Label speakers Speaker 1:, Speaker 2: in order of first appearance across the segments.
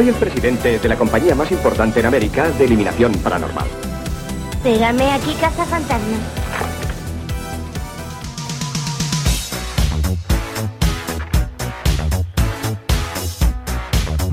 Speaker 1: Soy el presidente de la compañía más importante en América de eliminación paranormal.
Speaker 2: Espérame aquí, Casa Fantasma.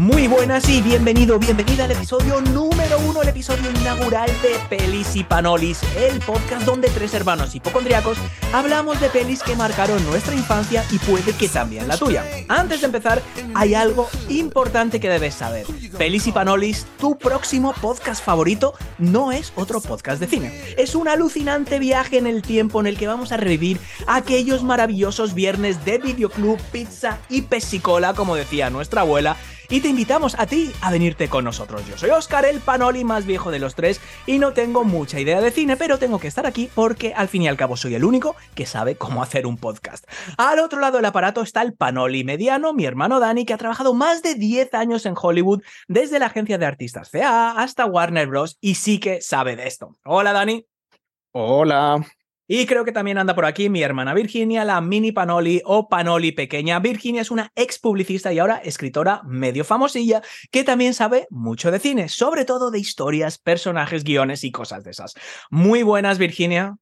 Speaker 3: Muy buenas y bienvenido, bienvenida al episodio número uno, el episodio inaugural de Pelis y Panolis, el podcast donde tres hermanos hipocondriacos hablamos de pelis que marcaron nuestra infancia y puede que también la tuya. Antes de empezar, hay algo importante que debes saber. Pelis y Panolis, tu próximo podcast favorito, no es otro podcast de cine. Es un alucinante viaje en el tiempo en el que vamos a revivir aquellos maravillosos viernes de videoclub, pizza y pesicola, como decía nuestra abuela, y te invitamos a ti a venirte con nosotros. Yo soy Oscar, el panoli más viejo de los tres, y no tengo mucha idea de cine, pero tengo que estar aquí porque al fin y al cabo soy el único que sabe cómo hacer un podcast. Al otro lado del aparato está el panoli mediano, mi hermano Dani, que ha trabajado más de 10 años en Hollywood, desde la agencia de artistas CA hasta Warner Bros. y sí que sabe de esto. Hola Dani.
Speaker 4: Hola.
Speaker 3: Y creo que también anda por aquí mi hermana Virginia, la mini Panoli o Panoli pequeña. Virginia es una ex publicista y ahora escritora medio famosilla que también sabe mucho de cine, sobre todo de historias, personajes, guiones y cosas de esas. Muy buenas, Virginia.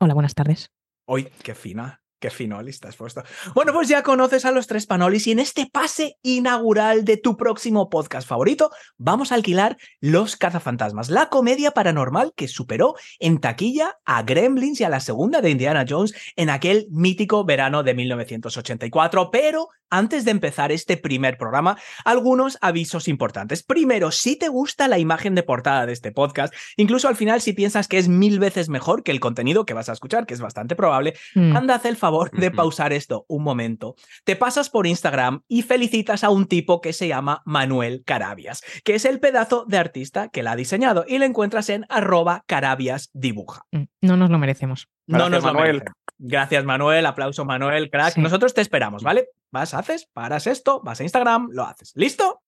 Speaker 5: Hola, buenas tardes.
Speaker 3: Hoy, qué fina. Qué fino lista has puesto. Bueno, pues ya conoces a los tres panolis y en este pase inaugural de tu próximo podcast favorito vamos a alquilar Los Cazafantasmas, la comedia paranormal que superó en taquilla a Gremlins y a la segunda de Indiana Jones en aquel mítico verano de 1984. Pero antes de empezar este primer programa, algunos avisos importantes. Primero, si te gusta la imagen de portada de este podcast, incluso al final si piensas que es mil veces mejor que el contenido que vas a escuchar, que es bastante probable,
Speaker 5: Mm.
Speaker 3: anda, haz el favor de pausar esto un momento. Te pasas por Instagram y felicitas a un tipo que se llama Manuel Carabias, que es el pedazo de artista que la ha diseñado y le encuentras en arroba carabias dibuja.
Speaker 5: Mm, No nos lo merecemos.
Speaker 3: No
Speaker 4: Gracias,
Speaker 3: nos lo
Speaker 4: Manuel.
Speaker 3: Gracias, Manuel. Aplauso, Manuel. Crack.
Speaker 5: Sí.
Speaker 3: Nosotros te esperamos, ¿vale? Vas, haces, paras esto, vas a Instagram, lo haces. ¿Listo?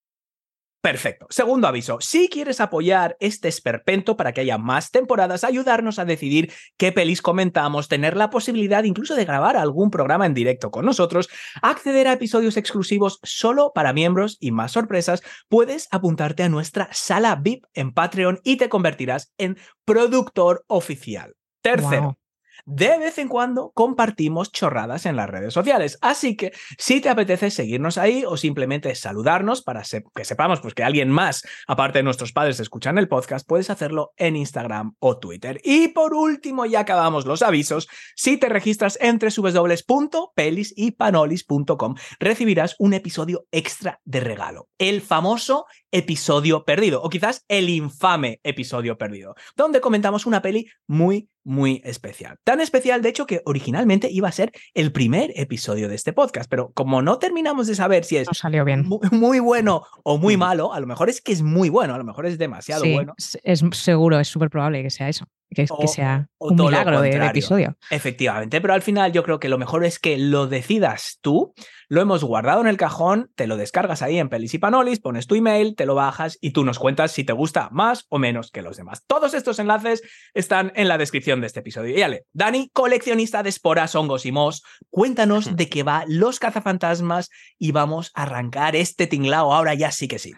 Speaker 3: Perfecto. Segundo aviso, si quieres apoyar este esperpento para que haya más temporadas, ayudarnos a decidir qué pelis comentamos, tener la posibilidad incluso de grabar algún programa en directo con nosotros, acceder a episodios exclusivos solo para miembros y más sorpresas, puedes apuntarte a nuestra sala VIP en Patreon y te convertirás en productor oficial. Tercero. De vez en cuando compartimos chorradas en las redes sociales. Así que si te apetece seguirnos ahí o simplemente saludarnos para que sepamos pues, que alguien más, aparte de nuestros padres, escuchan el podcast, puedes hacerlo en Instagram o Twitter. Y por último, ya acabamos los avisos. Si te registras en www.pelisypanolis.com, recibirás un episodio extra de regalo. El famoso episodio perdido, o quizás el infame episodio perdido, donde comentamos una peli muy, muy especial. Tan especial, de hecho, que originalmente iba a ser el primer episodio de este podcast, pero como no terminamos de saber si es
Speaker 5: No salió bien.
Speaker 3: mu- muy bueno o muy malo, a lo mejor es que es muy bueno, a lo mejor es demasiado
Speaker 5: Sí,
Speaker 3: bueno.
Speaker 5: es, es seguro, es súper probable que sea eso. Que, es-
Speaker 3: O-
Speaker 5: que sea un milagro de, de
Speaker 3: contrario.
Speaker 5: episodio.
Speaker 3: Efectivamente, pero al final yo creo que lo mejor es que lo decidas tú, lo hemos guardado en el cajón, te lo descargas ahí en Pelis y Panolis, pones tu email, te lo bajas y tú nos cuentas si te gusta más o menos que los demás. Todos estos enlaces están en la descripción de este episodio. Y Dani, coleccionista de esporas, hongos y mos, cuéntanos de qué va Los Cazafantasmas y vamos a arrancar este tinglao ahora ya sí que sí.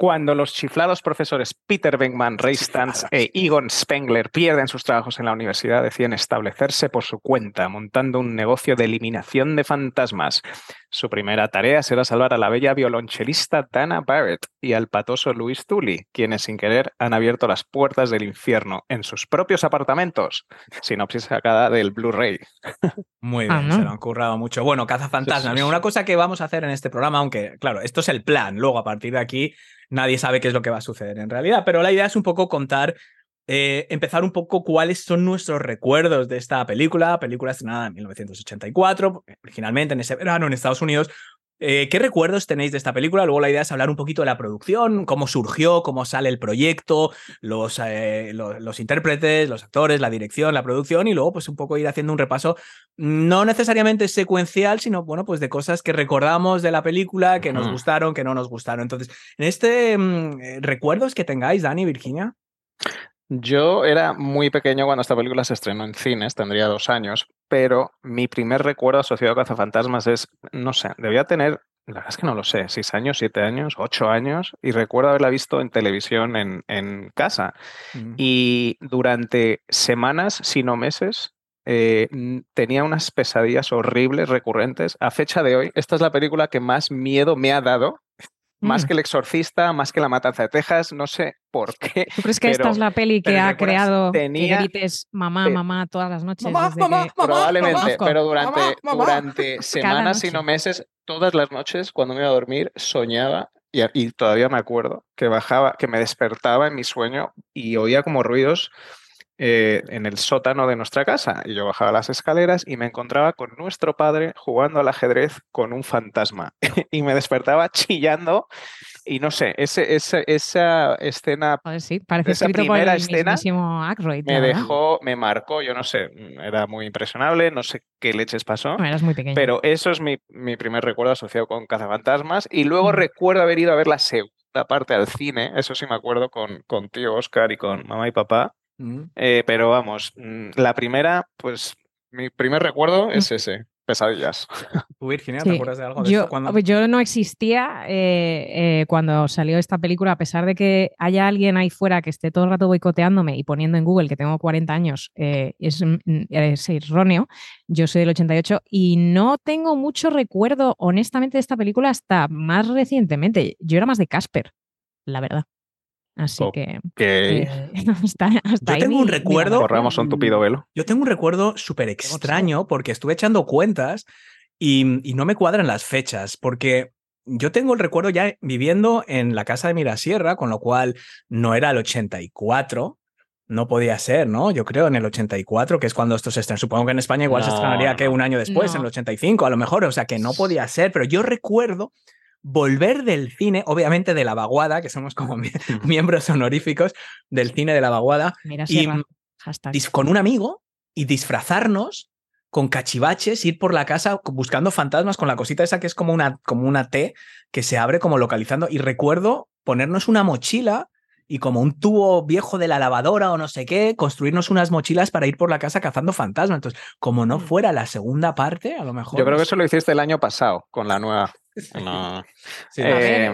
Speaker 4: Cuando los chiflados profesores Peter Venkman, Ray Stantz e Egon Spengler pierden sus trabajos en la universidad, deciden establecerse por su cuenta, montando un negocio de eliminación de fantasmas. Su primera tarea será salvar a la bella violonchelista Dana Barrett y al patoso Louis Tully, quienes sin querer han abierto las puertas del infierno en sus propios apartamentos. Sinopsis sacada del Blu-ray.
Speaker 3: Muy
Speaker 5: Ah,
Speaker 3: bien,
Speaker 5: ¿no?
Speaker 3: se lo han currado mucho. Bueno, cazafantasmas.
Speaker 4: Sí, sí.
Speaker 3: una cosa que vamos a hacer en este programa, aunque, claro, esto es el plan. Luego, a partir de aquí, nadie sabe qué es lo que va a suceder en realidad. Pero la idea es un poco contar, eh, empezar un poco cuáles son nuestros recuerdos de esta película. Película estrenada en 1984, originalmente en ese verano en Estados Unidos. Eh, ¿Qué recuerdos tenéis de esta película? Luego la idea es hablar un poquito de la producción, cómo surgió, cómo sale el proyecto, los, eh, lo- los, intérpretes, los actores, la dirección, la producción y luego pues un poco ir haciendo un repaso no necesariamente secuencial, sino bueno, pues de cosas que recordamos de la película, que nos gustaron, que no nos gustaron. Entonces, en este mm, eh, recuerdos que tengáis, Dani, Virginia.
Speaker 4: Yo era muy pequeño cuando esta película se estrenó en cines, tendría dos años, pero mi primer recuerdo asociado a Cazafantasmas es, no sé, debía tener, la verdad es que no lo sé, seis años, siete años, ocho años, y recuerdo haberla visto en televisión en, en casa.
Speaker 3: Mm.
Speaker 4: Y durante semanas, si no meses, eh, tenía unas pesadillas horribles, recurrentes. A fecha de hoy, esta es la película que más miedo me ha dado, más
Speaker 5: Mm.
Speaker 4: que El Exorcista, más que La Matanza de Texas, no sé por qué.
Speaker 5: ¿Tú crees que esta es la peli que ha creado
Speaker 4: tenía-
Speaker 5: que grites mamá, mamá todas las noches?
Speaker 3: Mamá,
Speaker 5: desde
Speaker 3: mamá,
Speaker 5: que-
Speaker 3: mamá,
Speaker 4: Probablemente, pero durante,
Speaker 3: Mamá, mamá.
Speaker 4: durante semanas, si no meses, todas las noches, cuando me iba a dormir, soñaba y todavía me acuerdo que bajaba, que me despertaba en mi sueño y oía como ruidos eh, en el sótano de nuestra casa. Y yo bajaba las escaleras y me encontraba con nuestro padre jugando al ajedrez con un fantasma. y me despertaba chillando. Y no sé, ese, ese- esa escena
Speaker 5: Joder, sí, parece
Speaker 4: esa primera escena me dejó, me marcó, yo no sé, era muy impresionable, no sé qué leches pasó.
Speaker 5: No, eras muy pequeño.
Speaker 4: Pero eso es mi, mi primer recuerdo asociado con Cazafantasmas. Y luego
Speaker 5: Mm.
Speaker 4: recuerdo haber ido a ver la segunda parte al cine, eso sí me acuerdo, con, con tío Oscar y con mamá y papá.
Speaker 3: Mm.
Speaker 4: Eh, pero vamos, mm, la primera, pues mi primer recuerdo es ese, pesadillas.
Speaker 3: ¿Tú, Virginia, te
Speaker 5: Sí,
Speaker 3: acuerdas de algo de
Speaker 5: yo,
Speaker 3: esto? Cuando...
Speaker 5: yo no existía eh, eh, cuando salió esta película, a pesar de que haya alguien ahí fuera que esté todo el rato boicoteándome y poniendo en Google que tengo 40 años, eh, es, mm, es erróneo. Yo soy del 88 y no tengo mucho recuerdo, honestamente, de esta película hasta más recientemente. Yo era más de Casper, la verdad. Así que
Speaker 4: Que
Speaker 5: eh, hasta, hasta
Speaker 3: Yo
Speaker 5: ahí
Speaker 3: tengo un
Speaker 5: mi
Speaker 3: recuerdo-
Speaker 4: corramos un tupido velo.
Speaker 3: Yo tengo un recuerdo súper extraño porque estuve echando cuentas y, y no me cuadran las fechas, porque yo tengo el recuerdo ya viviendo en la casa de Mirasierra, con lo cual no era el 84, no podía ser, ¿no? Yo creo en el 84, que es cuando esto se estrena. Supongo que en España igual se estrenaría que un año después, en el 85, a lo mejor, o sea que no podía ser, pero yo recuerdo volver del cine, obviamente de la vaguada, que somos como mie- miembros honoríficos del cine de la vaguada,
Speaker 5: Mira,
Speaker 3: y con un amigo y disfrazarnos con cachivaches, ir por la casa buscando fantasmas con la cosita esa que es como una, como una T que se abre como localizando. Y recuerdo ponernos una mochila y como un tubo viejo de la lavadora o no sé qué, construirnos unas mochilas para ir por la casa cazando fantasmas. Entonces, como no fuera la segunda parte, a lo mejor.
Speaker 4: Yo creo que eso lo hiciste el año pasado con la nueva. No.
Speaker 3: Sí.
Speaker 4: Eh,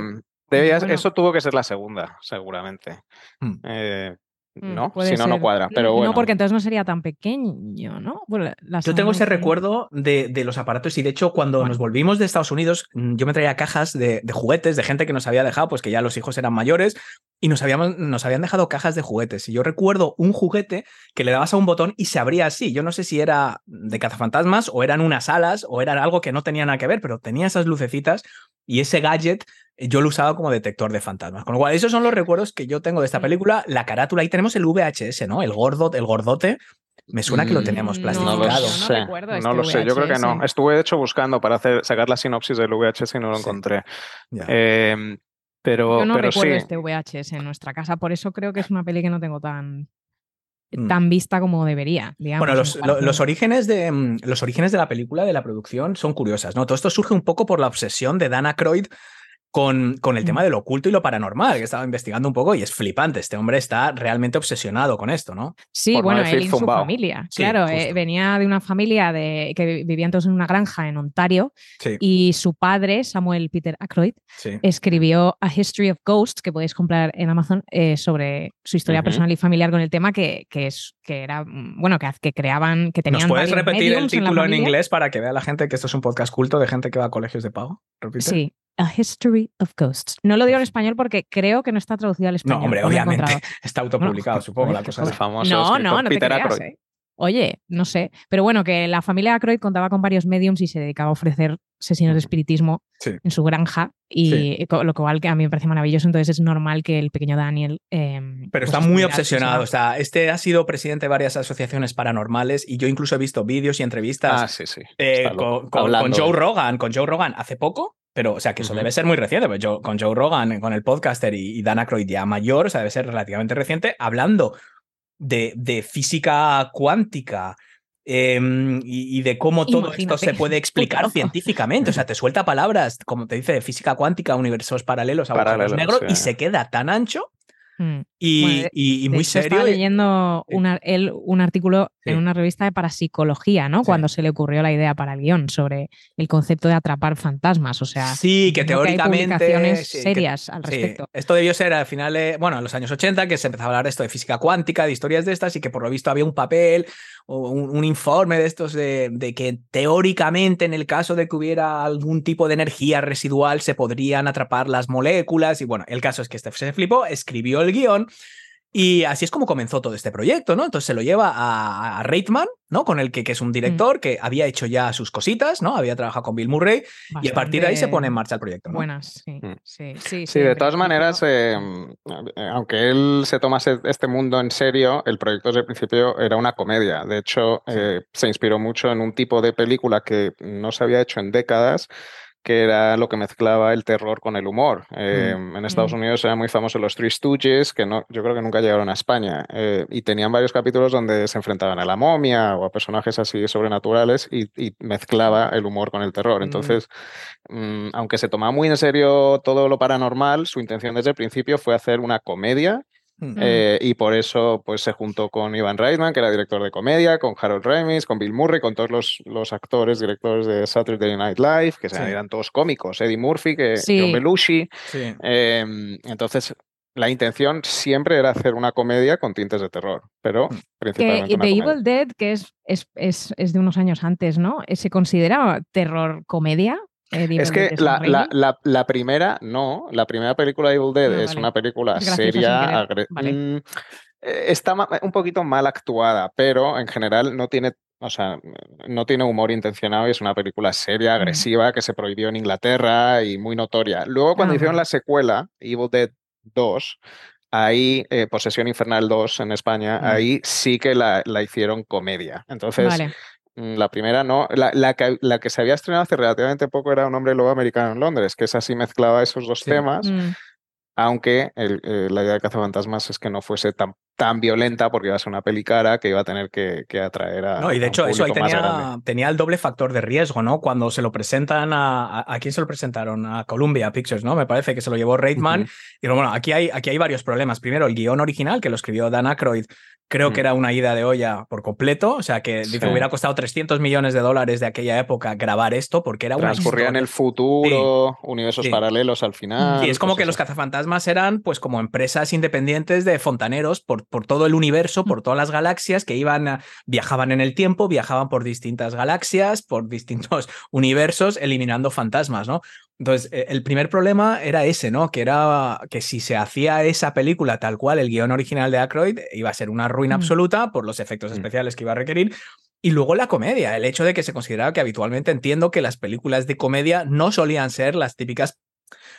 Speaker 4: debías-
Speaker 5: bueno.
Speaker 4: Eso tuvo que ser la segunda, seguramente.
Speaker 3: Hmm.
Speaker 4: Eh,
Speaker 5: Mm,
Speaker 4: no,
Speaker 5: puede
Speaker 4: si no, no
Speaker 5: ser.
Speaker 4: cuadra. Pero bueno.
Speaker 5: No, porque entonces no sería tan pequeño, ¿no? Bueno, la
Speaker 3: Yo tengo ese recuerdo de, de los aparatos y de hecho cuando
Speaker 5: Bueno.
Speaker 3: nos volvimos de Estados Unidos mm, yo me traía cajas de, de juguetes de gente que nos había dejado, pues que ya los hijos eran mayores y nos, habíamos, nos habían dejado cajas de juguetes. Y yo recuerdo un juguete que le dabas a un botón y se abría así. Yo no sé si era de cazafantasmas o eran unas alas o era algo que no tenía nada que ver, pero tenía esas lucecitas y ese gadget yo lo usaba como detector de fantasmas. Con lo cual, esos son los recuerdos que yo tengo de esta película. La carátula, ahí tenemos el VHS, ¿no? El gordo, el gordote. Me suena que lo
Speaker 4: Mm,
Speaker 3: teníamos plastificado.
Speaker 4: No lo
Speaker 5: no
Speaker 4: sé,
Speaker 5: recuerdo
Speaker 4: no
Speaker 5: este
Speaker 4: lo sé, yo creo que no.
Speaker 5: VHS.
Speaker 4: Estuve de hecho buscando para hacer, sacar la sinopsis del VHS y no lo
Speaker 3: Sí.
Speaker 4: encontré. Eh, pero,
Speaker 5: Yo no
Speaker 4: pero
Speaker 5: recuerdo
Speaker 4: sí,
Speaker 5: este VHS en nuestra casa, por eso creo que es una peli que no tengo tan,
Speaker 3: Mm.
Speaker 5: tan vista como debería. Digamos,
Speaker 3: Bueno,
Speaker 5: en
Speaker 3: los, lo- los orígenes de, mm, los orígenes de la película, de la producción, son curiosas, ¿no? Todo esto surge un poco por la obsesión de Dan Aykroyd con, con el tema de lo oculto y lo paranormal, que estaba investigando un poco y es flipante. Este hombre está realmente obsesionado con esto, ¿no?
Speaker 5: Sí,
Speaker 4: por no
Speaker 5: bueno,
Speaker 4: decir
Speaker 5: él y su familia.
Speaker 3: Sí,
Speaker 5: claro, eh, venía de una familia de, que vivían todos en una granja en Ontario
Speaker 3: Sí,
Speaker 5: y su padre, Samuel Peter Aykroyd,
Speaker 3: sí.
Speaker 5: escribió A History of Ghosts, que podéis comprar en Amazon, eh, sobre su historia personal y familiar con el tema, que, que es que era, bueno, que, que creaban, que tenían
Speaker 3: ¿Nos puedes repetir el
Speaker 5: en
Speaker 3: título en, inglés para que vea la gente que esto es un podcast culto de gente que va a colegios de pago? ¿Repite?
Speaker 5: Sí, A History of Ghosts. No lo digo en español porque creo que no está traducido al español.
Speaker 3: No, hombre,
Speaker 5: no
Speaker 3: obviamente. Está autopublicado,
Speaker 5: No,
Speaker 3: supongo, la cosa.
Speaker 4: el
Speaker 3: es-
Speaker 4: famoso
Speaker 5: No, no, no te creas. ¿eh? Oye, no sé. Pero bueno, que la familia Aykroyd contaba con varios mediums y se dedicaba a ofrecer sesiones de espiritismo
Speaker 3: Sí.
Speaker 5: en su granja. Y
Speaker 3: Sí.
Speaker 5: lo cual que a mí me parece maravilloso. Entonces es normal que el pequeño Daniel. eh,
Speaker 3: Pero
Speaker 5: pues
Speaker 3: está muy obsesionado. O sea, este ha sido presidente de varias asociaciones paranormales y yo incluso he visto vídeos y entrevistas
Speaker 4: Ah, sí, sí.
Speaker 3: Eh, con, con-
Speaker 4: Hablando
Speaker 3: con Joe Rogan, con Joe Rogan hace poco, pero, o sea, que eso debe ser muy reciente, pues yo, con Joe Rogan, con el podcaster y, y Dan Aykroyd ya mayor, o sea, debe ser relativamente reciente, hablando de, de física cuántica em, y, y de cómo todo esto se puede explicar científicamente. O sea, te suelta palabras, como te dice, de física cuántica, universos paralelos, agujeros
Speaker 4: Paralelos,
Speaker 3: negros, y
Speaker 4: sí.
Speaker 3: se queda tan ancho
Speaker 5: Mm.
Speaker 3: y,
Speaker 5: Bueno,
Speaker 3: y- y muy serio.
Speaker 5: Estaba
Speaker 3: y-
Speaker 5: leyendo una- él un artículo
Speaker 3: Sí.
Speaker 5: en una revista de parapsicología, ¿no?
Speaker 3: Sí.
Speaker 5: Cuando se le ocurrió la idea para el guion sobre el concepto de atrapar fantasmas. O sea,
Speaker 3: Sí, que
Speaker 5: hay
Speaker 3: teóricamente.
Speaker 5: publicaciones
Speaker 3: sí, que-
Speaker 5: serias al
Speaker 3: sí,
Speaker 5: respecto.
Speaker 3: esto debió ser al final, de- bueno, en los años 80, que se empezaba a hablar de esto de física cuántica, de historias de estas, y que por lo visto había un papel o un, un informe de estos de, de que teóricamente, en el caso de que hubiera algún tipo de energía residual, se podrían atrapar las moléculas. Y bueno, el caso es que este se flipó, escribió el guion. Y así es como comenzó todo este proyecto, ¿no? Entonces se lo lleva a, a Reitman, ¿no? Con el que, que es un director que había hecho ya sus cositas, ¿no? Había trabajado con Bill Murray y a partir de ahí se pone en marcha el proyecto, ¿no?
Speaker 5: Buenas, sí,
Speaker 4: Mm.
Speaker 5: sí, sí.
Speaker 4: Sí, de
Speaker 5: en
Speaker 4: todas maneras, eh, aunque él se tomase este mundo en serio, el proyecto desde el principio era una comedia. De hecho, eh, se inspiró mucho en un tipo de película que no se había hecho en décadas, que era lo que mezclaba el terror con el humor. Eh, En Estados
Speaker 5: Mm.
Speaker 4: Unidos eran muy famosos los Three Stooges, que no, yo creo que nunca llegaron a España, eh, y tenían varios capítulos donde se enfrentaban a la momia o a personajes así sobrenaturales y, y mezclaba el humor con el terror.
Speaker 3: Mm.
Speaker 4: Entonces, mm, aunque se tomaba muy en serio todo lo paranormal, su intención desde el principio fue hacer una comedia
Speaker 3: Mm.
Speaker 4: eh, y por eso pues, se juntó con Ivan Reitman, que era director de comedia, con Harold Ramis, con Bill Murray, con todos los, los actores, directores de Saturday Night Live, que
Speaker 3: Sí.
Speaker 4: eran todos cómicos, Eddie Murphy, que
Speaker 5: Sí.
Speaker 4: John Belushi.
Speaker 3: Sí.
Speaker 4: Eh, entonces, la intención siempre era hacer una comedia con tintes de terror, pero
Speaker 3: Mm.
Speaker 5: Que
Speaker 4: principalmente una
Speaker 5: The
Speaker 4: comedia.
Speaker 5: Evil Dead, que es, es, es, es de unos años antes, ¿no? ¿Se considera terror comedia? Eh,
Speaker 4: Es que
Speaker 5: de
Speaker 4: la, la, la, la primera, no, la primera película Evil Dead
Speaker 5: Ah,
Speaker 4: es
Speaker 5: vale.
Speaker 4: una película
Speaker 5: graciosa
Speaker 4: seria,
Speaker 5: vale.
Speaker 4: Mm, está un poquito mal actuada, pero en general no tiene, o sea, no tiene humor intencionado y es una película seria,
Speaker 5: Mm.
Speaker 4: agresiva, que se prohibió en Inglaterra y muy notoria. Luego cuando
Speaker 5: Ah,
Speaker 4: hicieron la secuela, Evil Dead 2, ahí, eh, Posesión Infernal 2 en España,
Speaker 3: Mm.
Speaker 4: ahí sí que la, la hicieron comedia. Entonces,
Speaker 5: Vale.
Speaker 4: Mm, La primera no. La, la que, la que se había estrenado hace relativamente poco era Un hombre lobo americano en Londres, que esa sí mezclaba esos dos
Speaker 3: Sí.
Speaker 4: temas,
Speaker 5: Mm.
Speaker 4: aunque el- eh, la idea de Cazafantasmas es que no fuese tan, tan violenta porque iba a ser una peli cara que iba a tener que, que atraer a,
Speaker 3: No, y de
Speaker 4: a
Speaker 3: hecho, eso ahí tenía, tenía el doble factor de riesgo, ¿no? Cuando se lo presentan a, a. ¿a quién se lo presentaron? A Columbia Pictures, ¿no? Me parece que se lo llevó Reitman. Y bueno, aquí hay, aquí hay varios problemas. Primero, el guion original, que lo escribió Dan Aykroyd, creo que
Speaker 4: Mm.
Speaker 3: era una ida de olla por completo. O sea, que
Speaker 4: Sí.
Speaker 3: hubiera costado 300 millones de dólares de aquella época grabar esto, porque era una
Speaker 4: Transcurría en
Speaker 3: historia-
Speaker 4: el futuro, universos
Speaker 3: Sí.
Speaker 4: paralelos al final.
Speaker 3: Sí, es como que los cazafantasmas eran pues como empresas independientes de fontaneros por, por todo el universo, por todas las galaxias que iban, a- viajaban en el tiempo, viajaban por distintas galaxias, por distintos universos, eliminando fantasmas, ¿no? Entonces, eh, el primer problema era ese, ¿no? Que era que si se hacía esa película tal cual, el guion original de Aykroyd, iba a ser una ruina
Speaker 5: Mm.
Speaker 3: absoluta por los efectos
Speaker 4: Mm.
Speaker 3: especiales que iba a requerir. Y luego la comedia, el hecho de que se consideraba que habitualmente entiendo que las películas de comedia no solían ser las típicas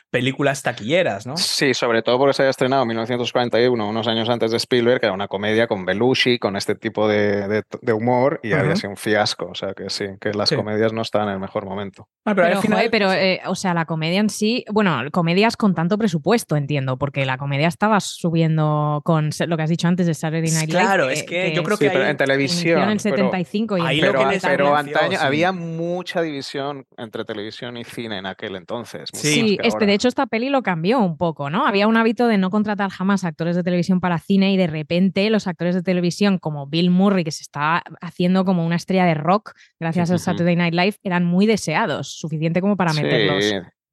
Speaker 3: películas taquilleras, ¿no?
Speaker 4: Sí, sobre todo porque se había estrenado en 1941, unos años antes de Spielberg, que era una comedia con Belushi, con este tipo de, de- de humor, y había sido un fiasco. O sea que sí, que las
Speaker 3: Sí.
Speaker 4: comedias no estaban en el mejor momento.
Speaker 3: Ah,
Speaker 5: Pero,
Speaker 3: al final-
Speaker 5: joder, pero, eh, o sea, la comedia en sí, bueno, comedias con tanto presupuesto, entiendo, porque la comedia estaba subiendo con lo que has dicho antes de Saturday Night Live.
Speaker 3: Claro, es que yo creo
Speaker 4: Sí,
Speaker 3: que
Speaker 4: pero
Speaker 3: ahí-
Speaker 4: en televisión.
Speaker 5: en el
Speaker 4: pero-
Speaker 5: 75 y
Speaker 3: ahí
Speaker 5: en
Speaker 3: lo
Speaker 4: Pero,
Speaker 3: que les
Speaker 5: antaño-
Speaker 4: pero
Speaker 3: anunció,
Speaker 4: antaño
Speaker 3: sí.
Speaker 4: había mucha división entre televisión y cine en aquel entonces.
Speaker 3: Sí,
Speaker 5: este,
Speaker 4: ahora.
Speaker 5: de hecho esta peli lo cambió un poco, ¿no? Había un hábito de no contratar jamás actores de televisión para cine y de repente los actores de televisión como Bill Murray, que se está haciendo como una estrella de rock gracias a
Speaker 4: Ujú.
Speaker 5: Saturday Night Live, eran muy deseados, suficiente como para
Speaker 4: Sí,
Speaker 5: meterlos.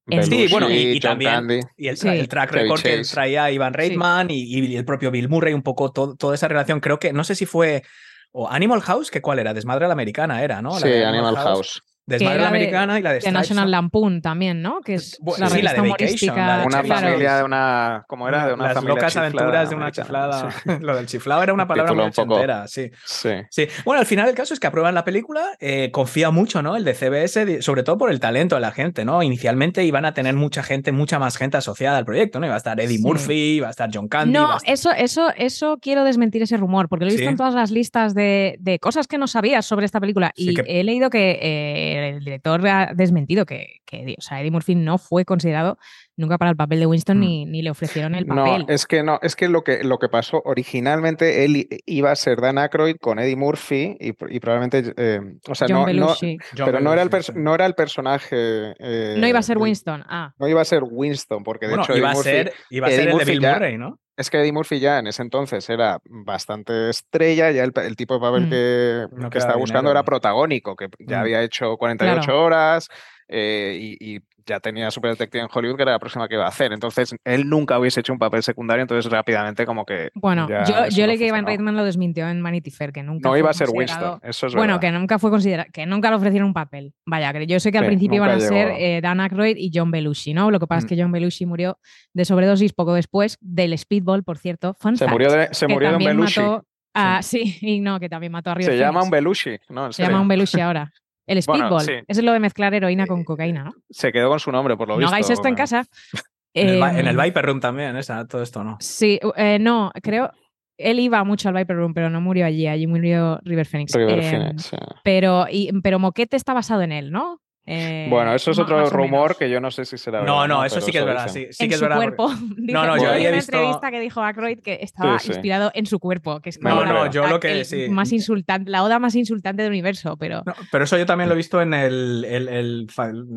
Speaker 5: en-
Speaker 3: Sí, bueno, y, también
Speaker 4: Candy.
Speaker 3: y el, tra-
Speaker 5: Sí.
Speaker 3: el track record que traía Ivan Reitman y, y el propio Bill Murray, un poco todo- toda esa relación. Creo que, no sé si fue o Animal House, que cuál era, Desmadre a la Americana era, ¿no? La
Speaker 4: Sí,
Speaker 3: de
Speaker 4: Animal House.
Speaker 5: De-
Speaker 3: Americana y la de,
Speaker 5: De National. Lampoon también, ¿no? Que es la
Speaker 3: sí, la de Vacation, la de
Speaker 4: Una familia de una. ¿Cómo era? De una
Speaker 3: Las
Speaker 4: familia
Speaker 3: locas
Speaker 4: chiflada
Speaker 3: aventuras de una chiflada.
Speaker 4: sí.
Speaker 3: Lo del chiflado era una
Speaker 4: Un
Speaker 3: palabra muy
Speaker 4: un poco-
Speaker 3: ochentera, sí.
Speaker 4: Sí.
Speaker 3: Sí, bueno, al final el caso es que aprueban la película, eh, confía mucho, ¿no? El de CBS, sobre todo por el talento de la gente, ¿no? Inicialmente iban a tener mucha gente, mucha más gente asociada al proyecto, ¿no? Iba a estar Eddie
Speaker 5: Sí.
Speaker 3: Murphy, iba a estar John Candy.
Speaker 5: No,
Speaker 3: estar-
Speaker 5: eso, eso, eso quiero desmentir ese rumor, porque lo he visto
Speaker 3: Sí.
Speaker 5: en todas las listas de, de cosas que no sabías sobre esta película.
Speaker 3: Sí,
Speaker 5: y
Speaker 3: que-
Speaker 5: he leído que eh, el director ha desmentido que, que o sea, Eddie Murphy no fue considerado nunca para el papel de Winston
Speaker 6: Mm.
Speaker 5: ni, ni le ofrecieron el papel.
Speaker 4: No, es que no, es que lo que lo que pasó originalmente él iba a ser Dan Aykroyd con Eddie Murphy y, pr- y probablemente, eh, o sea,
Speaker 5: John
Speaker 4: no, no.
Speaker 3: John
Speaker 4: pero no era el
Speaker 3: sí.
Speaker 4: no era el personaje. eh,
Speaker 5: no iba a ser Winston. Ah,
Speaker 4: No iba a ser Winston, porque de
Speaker 3: Bueno,
Speaker 4: hecho
Speaker 3: iba a
Speaker 4: Eddie Murphy,
Speaker 3: ser, iba a
Speaker 4: Eddie
Speaker 3: ser el de
Speaker 4: Murphy
Speaker 3: Bill
Speaker 4: ya-
Speaker 3: Murray, ¿no?
Speaker 4: Es que Eddie Murphy ya en ese entonces era bastante estrella, ya el, tipo de papel
Speaker 5: Mm.
Speaker 4: que,
Speaker 3: No
Speaker 4: que estaba buscando
Speaker 3: dinero.
Speaker 4: era protagónico, que ya
Speaker 3: Mm.
Speaker 4: había hecho 48
Speaker 5: Claro.
Speaker 4: horas eh, y, y ya tenía Super Detective en Hollywood, que era la próxima que iba a hacer. Entonces, él nunca hubiese hecho un papel secundario, entonces rápidamente como que...
Speaker 5: bueno, yo, yo
Speaker 4: no
Speaker 5: leí que Ivan. Reitman lo desmintió en Vanity Fair, que nunca
Speaker 4: No
Speaker 5: fue
Speaker 4: iba a ser Winston, eso es
Speaker 5: Bueno,
Speaker 4: verdad.
Speaker 5: que nunca fue considerado, que nunca le ofrecieron un papel. Vaya, que yo sé que al principio iban a ser eh, Dan Aykroyd y John Belushi, ¿no? Lo que pasa es
Speaker 4: Mm.
Speaker 5: que John Belushi murió de sobredosis poco después del speedball, por cierto. Fun
Speaker 4: Se
Speaker 5: fact,
Speaker 4: murió de, se murió de un Belushi.
Speaker 5: mató a- sí. y no, que también mató a River
Speaker 4: Se llama un Belushi, ¿no?
Speaker 5: Se llama un Belushi ahora. El
Speaker 4: Bueno,
Speaker 5: speedball.
Speaker 4: sí.
Speaker 5: Eso es lo de mezclar heroína con cocaína, ¿no?
Speaker 4: Se quedó con su nombre, por lo
Speaker 5: No
Speaker 4: visto.
Speaker 5: hagáis esto en casa.
Speaker 3: En el, vi- en el
Speaker 5: Em,
Speaker 3: Viper Room también, esa, todo esto, ¿no?
Speaker 5: Sí, eh, no, creo. Él iba mucho al Viper Room, pero no murió allí. Allí murió River Phoenix.
Speaker 4: River
Speaker 5: Em,
Speaker 4: Phoenix,
Speaker 5: pero, y, pero Moquete está basado en él, ¿no? Eh,
Speaker 4: Bueno, eso es otro rumor que yo no sé si será
Speaker 3: No,
Speaker 4: verdad.
Speaker 3: no, eso
Speaker 4: Pero
Speaker 3: sí que es verdad, sí, sí
Speaker 5: en
Speaker 3: que es
Speaker 5: su
Speaker 3: verdad.
Speaker 5: cuerpo. Dice-
Speaker 3: no,
Speaker 4: yo había
Speaker 5: una
Speaker 3: visto-
Speaker 5: entrevista que dijo Aykroyd que estaba
Speaker 4: Sí, sí.
Speaker 5: inspirado en su cuerpo, que es como
Speaker 4: creo.
Speaker 3: No, yo lo que sí.
Speaker 5: más insultante, la oda más insultante del universo, pero
Speaker 3: No, pero eso yo también lo he visto en el, el, el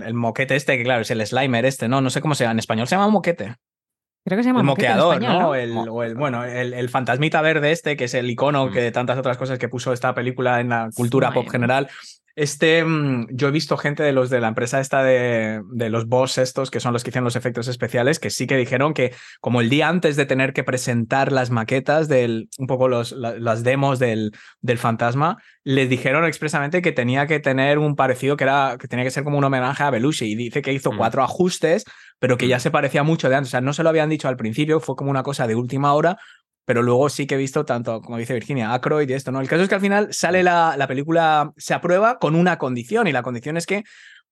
Speaker 3: el moquete este, que claro, es el Slimer este, ¿no? No sé cómo se llama. En español se llama moquete.
Speaker 5: creo que se llama
Speaker 3: El moqueador,
Speaker 5: español,
Speaker 3: ¿no? El, o el, bueno, el, el fantasmita verde este, que es el icono
Speaker 4: Mm.
Speaker 3: que de tantas otras cosas que puso esta película en la cultura pop general. Este, mm, yo he visto gente de los de la empresa esta de, de los boss estos, que son los que hicieron los efectos especiales, que sí que dijeron que como el día antes de tener que presentar las maquetas del, un poco los, la- las demos del, del fantasma, les dijeron expresamente que tenía que tener un parecido que era, que tenía que ser como un homenaje a Belushi. Y dice que hizo
Speaker 4: Mm.
Speaker 3: cuatro ajustes, pero que ya
Speaker 4: Mm.
Speaker 3: se parecía mucho de antes. O sea, no se lo habían dicho al principio, fue como una cosa de última hora, pero luego sí que he visto tanto, como dice Virginia, Ackroyd y esto, ¿no? El caso es que al final sale la, la película, se aprueba con una condición, y la condición es que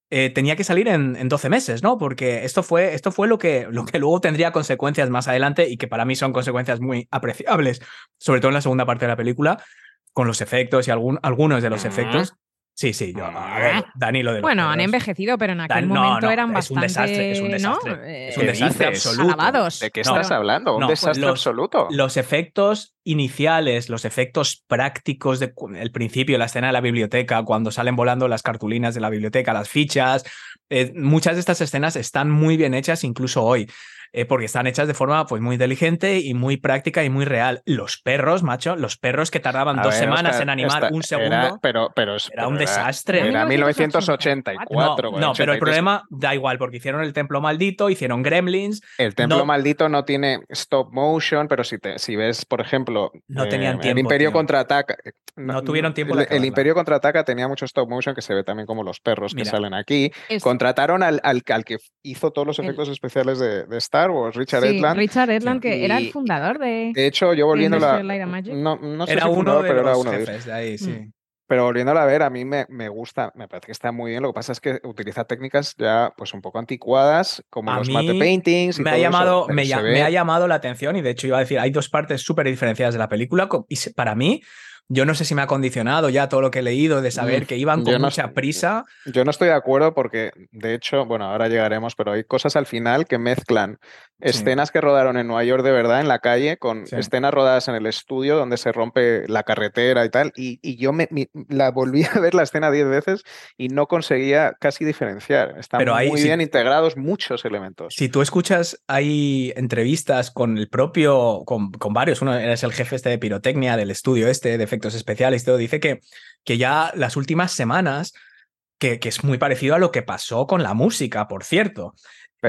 Speaker 3: eh, tenía que salir en, en 12 meses, ¿no? Porque esto fue, esto fue lo, que, lo que luego tendría consecuencias más adelante y que para mí son consecuencias muy apreciables, sobre todo en la segunda parte de la película, con los efectos y algún, algunos de los efectos. Sí, sí, yo, a ver, Dani, lo de los
Speaker 5: bueno, han envejecido, pero en aquel
Speaker 3: Dan-
Speaker 5: momento
Speaker 3: no,
Speaker 5: eran
Speaker 3: es un
Speaker 5: bastante,
Speaker 3: desastre, es un desastre.
Speaker 5: ¿no?
Speaker 3: Es
Speaker 5: Eh,
Speaker 3: un desastre
Speaker 4: dices?
Speaker 3: absoluto.
Speaker 5: alabados.
Speaker 4: ¿De qué
Speaker 5: No,
Speaker 4: estás hablando? Un
Speaker 3: no,
Speaker 4: desastre
Speaker 3: los-
Speaker 4: absoluto.
Speaker 3: Los efectos iniciales, los efectos prácticos del principio, la escena de la biblioteca, cuando salen volando las cartulinas de la biblioteca, las fichas, eh, muchas de estas escenas están muy bien hechas incluso hoy. Eh, porque están hechas de forma pues muy inteligente y muy práctica y muy real. Los perros, macho, los perros que tardaban
Speaker 4: A
Speaker 3: dos
Speaker 4: ver,
Speaker 3: semanas en animar
Speaker 4: esta-
Speaker 3: un segundo.
Speaker 4: Era, pero, pero
Speaker 3: un desastre.
Speaker 4: Era,
Speaker 5: Era
Speaker 4: 1984.
Speaker 3: no, no, pero el
Speaker 4: 83.
Speaker 3: problema da igual, porque hicieron el templo maldito, hicieron gremlins,
Speaker 4: El templo
Speaker 3: no-
Speaker 4: maldito no tiene stop motion, pero si, te, si ves, por ejemplo,
Speaker 3: No tenían
Speaker 4: el
Speaker 3: tiempo,
Speaker 4: Imperio
Speaker 3: tío.
Speaker 4: contraataca. eh,
Speaker 3: No tuvieron tiempo de
Speaker 4: El, el. Imperio contraataca tenía mucho stop motion que se ve también como los perros
Speaker 3: Mira,
Speaker 4: que salen aquí.
Speaker 5: es-
Speaker 4: Contrataron al, al, al que hizo todos los
Speaker 5: El-
Speaker 4: efectos especiales de, de Star Wars, Richard
Speaker 5: sí,
Speaker 4: Edland.
Speaker 5: Richard Edland, que era el fundador de,
Speaker 4: De hecho, yo
Speaker 5: Light and Magic.
Speaker 4: No, no sé
Speaker 3: era
Speaker 4: si
Speaker 3: uno
Speaker 4: fundador,
Speaker 3: de
Speaker 4: pero era uno de ellos.
Speaker 3: jefes de ahí, sí.
Speaker 5: Mm.
Speaker 4: Pero volviéndola a ver, a mí me, me gusta, me parece que está muy bien. Lo que pasa es que utiliza técnicas ya pues un poco anticuadas, como
Speaker 3: A
Speaker 4: los
Speaker 3: mí
Speaker 4: matte paintings y
Speaker 3: me ha
Speaker 4: todo
Speaker 3: llamado, me, ya- ha llamado la atención y de hecho iba a decir, hay dos partes súper diferenciadas de la película y para mí, yo no sé si me ha condicionado ya todo lo que he leído de saber
Speaker 4: Mm,
Speaker 3: que iban con
Speaker 4: no
Speaker 3: mucha prisa.
Speaker 4: Yo no estoy de acuerdo porque, de hecho, bueno, ahora llegaremos, pero hay cosas al final que mezclan escenas que rodaron en Nueva York de verdad en la calle con
Speaker 3: Sí.
Speaker 4: escenas rodadas en el estudio donde se rompe la carretera y tal. Y, y yo me, la volví a ver la escena diez veces y no conseguía casi diferenciar. Están
Speaker 3: Pero ahí
Speaker 4: muy bien integrados muchos elementos.
Speaker 3: Si tú escuchas, hay entrevistas con el propio, con, con varios, uno es el jefe este de pirotecnia del estudio este, de especiales todo, dice que, que ya las últimas semanas, que, que es muy parecido a lo que pasó con la música, por cierto.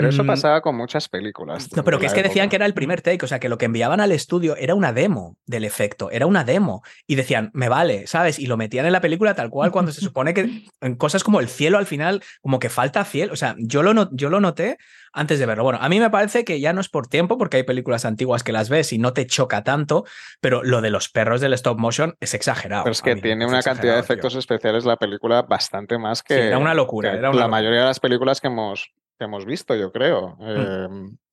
Speaker 4: Pero eso
Speaker 3: Mm,
Speaker 4: pasaba con muchas películas.
Speaker 3: No, pero que es que decían que era el primer take, o sea, que lo que enviaban al estudio era una demo del efecto, era una demo. Y decían, me vale, ¿sabes? Y lo metían en la película tal cual cuando se supone que en cosas como el cielo al final, como que falta cielo. O sea, yo lo, no- yo lo noté antes de verlo. Bueno, a mí me parece que ya no es por tiempo, porque hay películas antiguas que las ves y no te choca tanto, pero lo de los perros del stop motion es exagerado.
Speaker 4: Pero es que tiene una cantidad de
Speaker 3: tío.
Speaker 4: efectos especiales la película bastante más que,
Speaker 3: era una locura, era una
Speaker 4: la
Speaker 3: locura.
Speaker 4: mayoría de las películas que hemos, que hemos visto, yo creo.
Speaker 3: Mm.
Speaker 4: Eh,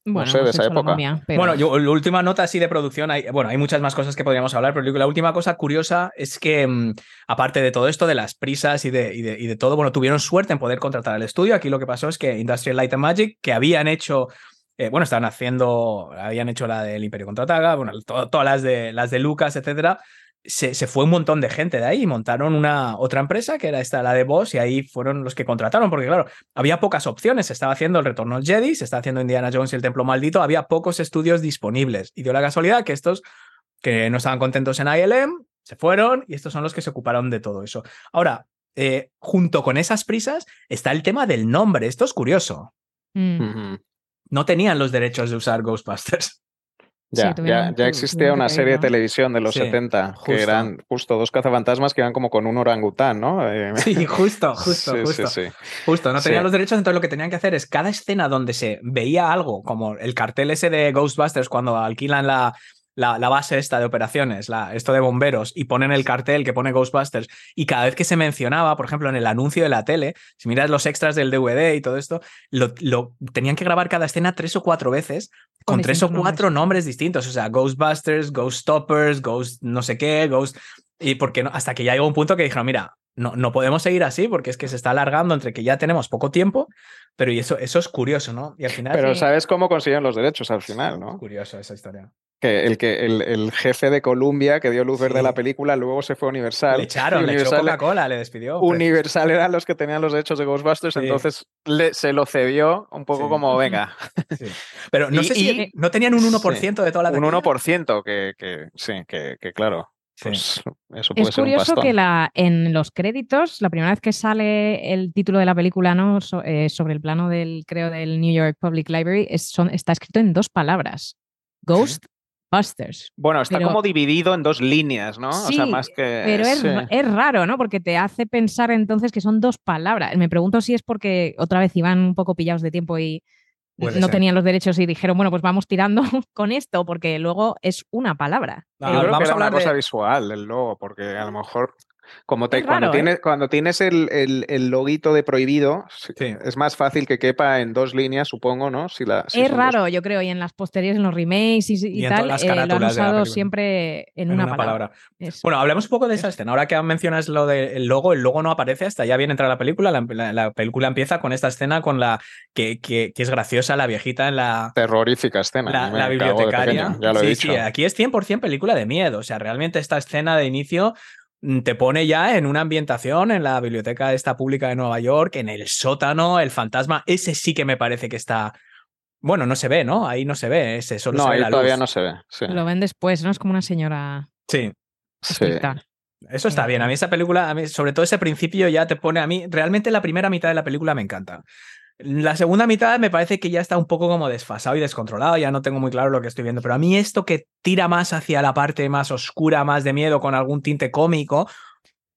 Speaker 5: Bueno,
Speaker 4: sé, de esa época.
Speaker 5: momia, pero-
Speaker 3: Bueno, yo, la última nota así de producción, hay, bueno, hay muchas más cosas que podríamos hablar, pero la última cosa curiosa es que, mm, aparte de todo esto, de las prisas y de, y, de, y de todo, bueno, tuvieron suerte en poder contratar al estudio. Aquí lo que pasó es que Industrial Light and Magic, que habían hecho, eh, bueno, estaban haciendo, habían hecho la del Imperio Contraataca, bueno, to- todas las de, las de Lucas, etcétera. Se, se fue un montón de gente de ahí y montaron una otra empresa que era esta, la de Boss, y ahí fueron los que contrataron, porque claro, había pocas opciones. Se estaba haciendo el Retorno al Jedi, se estaba haciendo Indiana Jones y el Templo Maldito, había pocos estudios disponibles. Y dio la casualidad que estos que no estaban contentos en ILM se fueron y estos son los que se ocuparon de todo eso. Ahora, eh, junto con esas prisas está el tema del nombre. Esto es curioso.
Speaker 5: Mm.
Speaker 3: No tenían los derechos de usar Ghostbusters.
Speaker 4: Ya, ya, ya existía una serie de televisión de los
Speaker 3: Sí,
Speaker 4: 70
Speaker 3: justo.
Speaker 4: que eran justo dos cazafantasmas que iban como con un orangután, ¿no? Eh,
Speaker 3: Sí, justo, justo,
Speaker 4: sí,
Speaker 3: justo.
Speaker 4: sí, sí.
Speaker 3: Justo, no tenían
Speaker 4: Sí.
Speaker 3: los derechos, entonces lo que tenían que hacer es cada escena donde se veía algo, como el cartel ese de Ghostbusters cuando alquilan la, la, la base esta de operaciones, la, esto de bomberos, y ponen el cartel que pone Ghostbusters, y cada vez que se mencionaba, por ejemplo, en el anuncio de la tele, si miras los extras del DVD y todo esto, lo, lo- tenían que grabar cada escena tres o cuatro veces con,
Speaker 5: Con
Speaker 3: tres o cuatro nombres. distintos, o sea, Ghostbusters, Ghost Stoppers, Ghost no sé qué, Ghost... Y porque hasta que ya llegó un punto que dijeron, mira, no, no podemos seguir así porque es que se está alargando entre que ya tenemos poco tiempo, pero y eso, eso es curioso, ¿no? Y al final
Speaker 4: Pero
Speaker 5: Sí.
Speaker 4: ¿sabes cómo consiguen los derechos al final, no?
Speaker 3: curioso esa historia.
Speaker 4: Que el, que el, el jefe de Columbia que dio luz verde a
Speaker 3: Sí.
Speaker 4: la película luego se fue a Universal.
Speaker 3: Le echaron,
Speaker 4: y
Speaker 3: le echó
Speaker 4: Universal,
Speaker 3: Coca-Cola, le despidió.
Speaker 4: Universal eran los que tenían los derechos de Ghostbusters,
Speaker 3: Sí.
Speaker 4: entonces le- se lo cedió un poco
Speaker 3: Sí.
Speaker 4: como, venga,
Speaker 3: Sí. Pero no
Speaker 4: Y-
Speaker 3: sé si
Speaker 4: y-
Speaker 3: no tenían un 1% de toda la
Speaker 4: un
Speaker 3: taquilla.
Speaker 4: 1% que, que sí, que, que claro. Pues eso puede
Speaker 5: Es
Speaker 4: ser
Speaker 5: curioso que la, en los créditos, la primera vez que sale el título de la película, ¿no? So- eh, sobre el plano del, creo, del New York Public Library, es- son- está escrito en dos palabras. Ghostbusters.
Speaker 4: Bueno, está
Speaker 5: pero-
Speaker 4: como dividido en dos líneas, ¿no? o sea, más que...
Speaker 5: Pero es,
Speaker 4: sí.
Speaker 5: es raro, ¿no? Porque te hace pensar entonces que son dos palabras. Me pregunto si es porque otra vez iban un poco pillados de tiempo y
Speaker 3: Puede
Speaker 5: no
Speaker 3: ser.
Speaker 5: tenían los derechos y dijeron, bueno, pues vamos tirando con esto, porque luego es una palabra.
Speaker 4: Yo creo
Speaker 3: vamos
Speaker 4: que
Speaker 3: a
Speaker 4: una
Speaker 3: hablar de-
Speaker 4: cosa visual el logo, porque a lo mejor como te, cuando,
Speaker 5: ¿eh?
Speaker 4: tienes, cuando tienes el, el, el loguito de prohibido, sí, es más fácil que quepa en dos líneas, supongo, ¿no? Si la, si
Speaker 5: es
Speaker 4: dos-
Speaker 5: raro, yo creo, y en las posteriores, en los remakes y, y
Speaker 3: Y en
Speaker 5: tal, eh, lo han usado siempre en,
Speaker 3: en
Speaker 5: una, palabra.
Speaker 3: Bueno, hablemos un poco de esa escena. Ahora que mencionas lo del logo, el logo no aparece hasta ya bien entra la película. La, la- la película empieza con esta escena con la que, que- que es graciosa, la viejita en la,
Speaker 4: Terrorífica escena.
Speaker 3: la, la bibliotecaria.
Speaker 4: pequeño, ya lo he
Speaker 3: sí,
Speaker 4: dicho.
Speaker 3: sí, aquí es 100% película de miedo. O sea, realmente esta escena de inicio te pone ya en una ambientación en la biblioteca esta pública de Nueva York, en el sótano, el fantasma. Ese sí que me parece que está. Bueno, no se ve, ¿no? Ahí no se ve, ese solo
Speaker 4: No,
Speaker 3: se ve
Speaker 4: ahí
Speaker 3: la
Speaker 4: todavía
Speaker 3: luz.
Speaker 4: no se ve. Sí.
Speaker 5: Lo ven después, ¿no? Es como una señora
Speaker 3: Sí.
Speaker 4: Sí.
Speaker 3: Eso está bien. A mí esa película, a mí, sobre todo ese principio, ya te pone a mí. Realmente la primera mitad de la película me encanta. La segunda mitad me parece que ya está un poco como desfasado y descontrolado, ya no tengo muy claro lo que estoy viendo, pero a mí esto que tira más hacia la parte más oscura, más de miedo, con algún tinte cómico,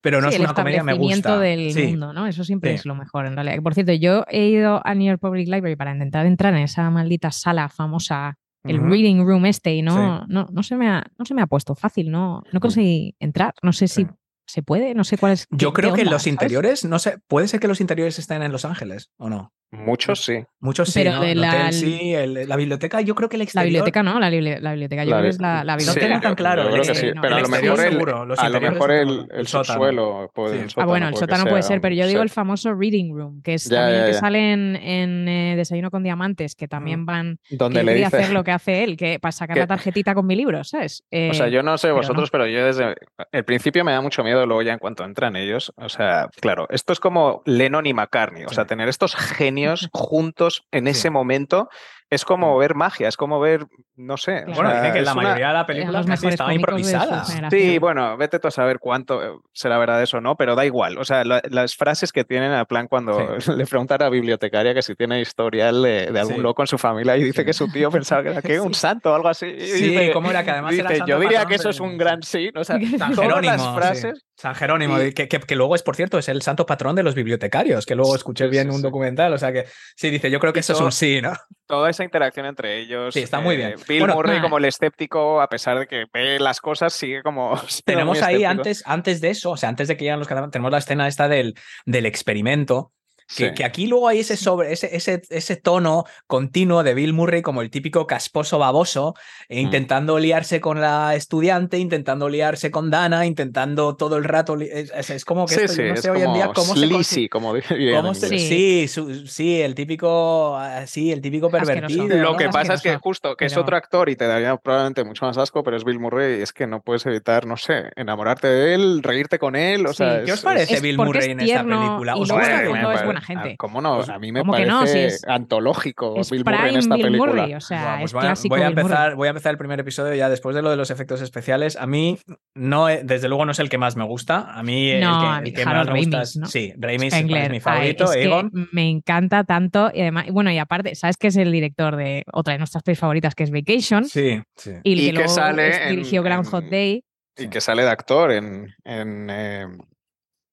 Speaker 3: pero no
Speaker 5: Sí,
Speaker 3: es una comedia, me gusta.
Speaker 5: del
Speaker 3: Sí.
Speaker 5: mundo, ¿no? Eso siempre
Speaker 3: Sí.
Speaker 5: es lo mejor, en realidad. Por cierto, yo he ido a New York Public Library para intentar entrar en esa maldita sala famosa, el reading room este, y no, no, no, se me ha, no se me ha puesto fácil, no, no conseguí entrar. No sé si se puede, no sé cuál es.
Speaker 3: Yo
Speaker 5: qué-
Speaker 3: creo
Speaker 5: qué
Speaker 3: que
Speaker 5: onda,
Speaker 3: los
Speaker 5: ¿sabes?
Speaker 3: interiores, no sé, puede ser que los interiores estén en Los Ángeles o no.
Speaker 4: Muchos sí.
Speaker 3: Muchos sí,
Speaker 5: Pero
Speaker 3: ¿no?
Speaker 5: de
Speaker 3: El
Speaker 5: la-
Speaker 3: hotel sí, el- la biblioteca, yo creo que el
Speaker 5: La
Speaker 3: exterior.
Speaker 5: biblioteca no, la, bibli- la biblioteca yo
Speaker 4: La
Speaker 5: creo que es la, la
Speaker 4: Sí,
Speaker 5: biblioteca.
Speaker 3: tan
Speaker 4: yo-
Speaker 3: claro,
Speaker 4: yo creo que sí, pero a lo mejor el,
Speaker 3: seguro, los
Speaker 4: a lo
Speaker 3: interiores
Speaker 4: mejor
Speaker 3: no
Speaker 4: el, subsuelo puede,
Speaker 3: Sí.
Speaker 4: el
Speaker 3: Ah,
Speaker 4: sótano
Speaker 5: Ah, bueno, el sótano puede
Speaker 4: sea
Speaker 5: ser, pero yo digo el famoso reading room, que es
Speaker 4: Ya,
Speaker 5: también
Speaker 4: ya,
Speaker 5: el que
Speaker 4: ya.
Speaker 5: sale en, en, eh, Desayuno con Diamantes, que también van.
Speaker 4: donde le dice
Speaker 5: hacer lo que hace él, que para sacar
Speaker 4: que-
Speaker 5: la tarjetita con mi libro, ¿sabes?
Speaker 4: O sea,
Speaker 5: Eh,
Speaker 4: yo no sé
Speaker 5: pero
Speaker 4: vosotros, pero yo desde el principio me da mucho miedo, luego ya en cuanto entran ellos. O sea, claro, esto es como Lennon y McCartney. O sea, tener estos genios juntos en
Speaker 3: Sí.
Speaker 4: ese momento es como ver magia, es como ver, no sé.
Speaker 5: Claro.
Speaker 3: Bueno, dicen que la
Speaker 4: una-
Speaker 3: mayoría de la película
Speaker 5: los
Speaker 3: casi estaba improvisada.
Speaker 4: Sí, bueno, vete tú a saber cuánto eh, será verdad eso o no, pero da igual. O sea, la- las frases que tienen a plan cuando le preguntan a la bibliotecaria que si tiene historial de, de algún
Speaker 3: Sí.
Speaker 4: loco en su familia y dice
Speaker 3: Sí.
Speaker 4: que su tío pensaba que era ¿qué? un santo o algo así. Y
Speaker 3: Sí,
Speaker 4: dice-
Speaker 3: ¿cómo era? Que además era santo
Speaker 4: yo diría
Speaker 3: patrón
Speaker 4: que eso es un gran sí. O sea,
Speaker 3: San
Speaker 4: todas
Speaker 3: Jerónimo.
Speaker 4: las frases.
Speaker 3: sí. San Jerónimo,
Speaker 4: Y-
Speaker 3: que, que- que luego es, por cierto, es el santo patrón de los bibliotecarios, que luego escuché bien
Speaker 4: sí,
Speaker 3: un
Speaker 4: sí.
Speaker 3: documental. O sea que sí, dice, yo creo que
Speaker 4: Y
Speaker 3: eso es
Speaker 4: todo-
Speaker 3: un sí, ¿no?
Speaker 4: Toda esa interacción entre ellos. eh,
Speaker 3: Sí, está muy bien.
Speaker 4: Bill
Speaker 3: Bueno,
Speaker 4: Murray
Speaker 5: nada.
Speaker 4: como el escéptico, a pesar de que ve las cosas, sigue como...
Speaker 3: Tenemos ahí
Speaker 4: escéptico.
Speaker 3: antes, antes de eso, o sea, antes de que llegan los cadáveres, tenemos la escena esta del, del experimento. Que,
Speaker 4: Sí.
Speaker 3: que aquí luego hay ese, sobre, ese, ese, ese tono continuo de Bill Murray como el típico casposo baboso, e
Speaker 4: Mm.
Speaker 3: intentando liarse con la estudiante, intentando liarse con Dana, intentando todo el rato. Es, es- es como que
Speaker 4: Sí,
Speaker 3: esto,
Speaker 4: sí,
Speaker 3: no
Speaker 4: es
Speaker 3: sé hoy en día
Speaker 4: como
Speaker 3: cómo se
Speaker 4: sleazy, como diría en
Speaker 3: cómo se- sí, su- sí, el típico, ah, sí, el típico
Speaker 5: Asqueroso.
Speaker 3: pervertido.
Speaker 4: Lo
Speaker 3: ¿no?
Speaker 4: que pasa es que justo que es
Speaker 5: pero-
Speaker 4: otro actor y te daría probablemente mucho más asco, pero es Bill Murray, y es que no puedes evitar, no sé, enamorarte de él, reírte con él, o
Speaker 5: Sí.
Speaker 4: sea,
Speaker 3: ¿Qué os
Speaker 4: es-
Speaker 3: parece
Speaker 5: Es
Speaker 3: Bill Murray
Speaker 5: es
Speaker 3: en esta película?
Speaker 5: y
Speaker 3: ¿Os
Speaker 5: luego buena gente.
Speaker 4: ah, ¿Cómo no?
Speaker 3: Pues,
Speaker 4: a mí me parece
Speaker 5: Si es-
Speaker 4: antológico
Speaker 5: Es
Speaker 4: Bill Murray en esta
Speaker 5: Bill
Speaker 4: película.
Speaker 5: Murray, o sea,
Speaker 3: pues
Speaker 5: es
Speaker 3: voy, a,
Speaker 5: clásico
Speaker 3: voy a
Speaker 5: Bill
Speaker 3: empezar,
Speaker 5: Murray.
Speaker 3: voy a empezar el primer episodio ya después de lo de los efectos especiales. A mí, no, he- desde luego, no es el que más me gusta. A mí, el que-
Speaker 5: a
Speaker 3: el
Speaker 5: mí
Speaker 3: que,
Speaker 5: Harold
Speaker 3: más me gusta
Speaker 5: Ramis,
Speaker 3: es.
Speaker 5: ¿no?
Speaker 3: Sí,
Speaker 5: Spengler,
Speaker 3: es mi
Speaker 5: ay,
Speaker 3: favorito.
Speaker 5: que
Speaker 3: Egon.
Speaker 5: me encanta tanto y además, bueno, y aparte, ¿sabes que es el director de otra de nuestras pelis favoritas que es Vacation?
Speaker 3: Sí, sí.
Speaker 5: Y,
Speaker 4: Y
Speaker 5: que
Speaker 4: que
Speaker 5: luego
Speaker 4: sale
Speaker 5: es-
Speaker 4: en-
Speaker 5: dirigió Groundhog
Speaker 4: en-
Speaker 5: Day.
Speaker 4: Y que sale de actor en, en, eh,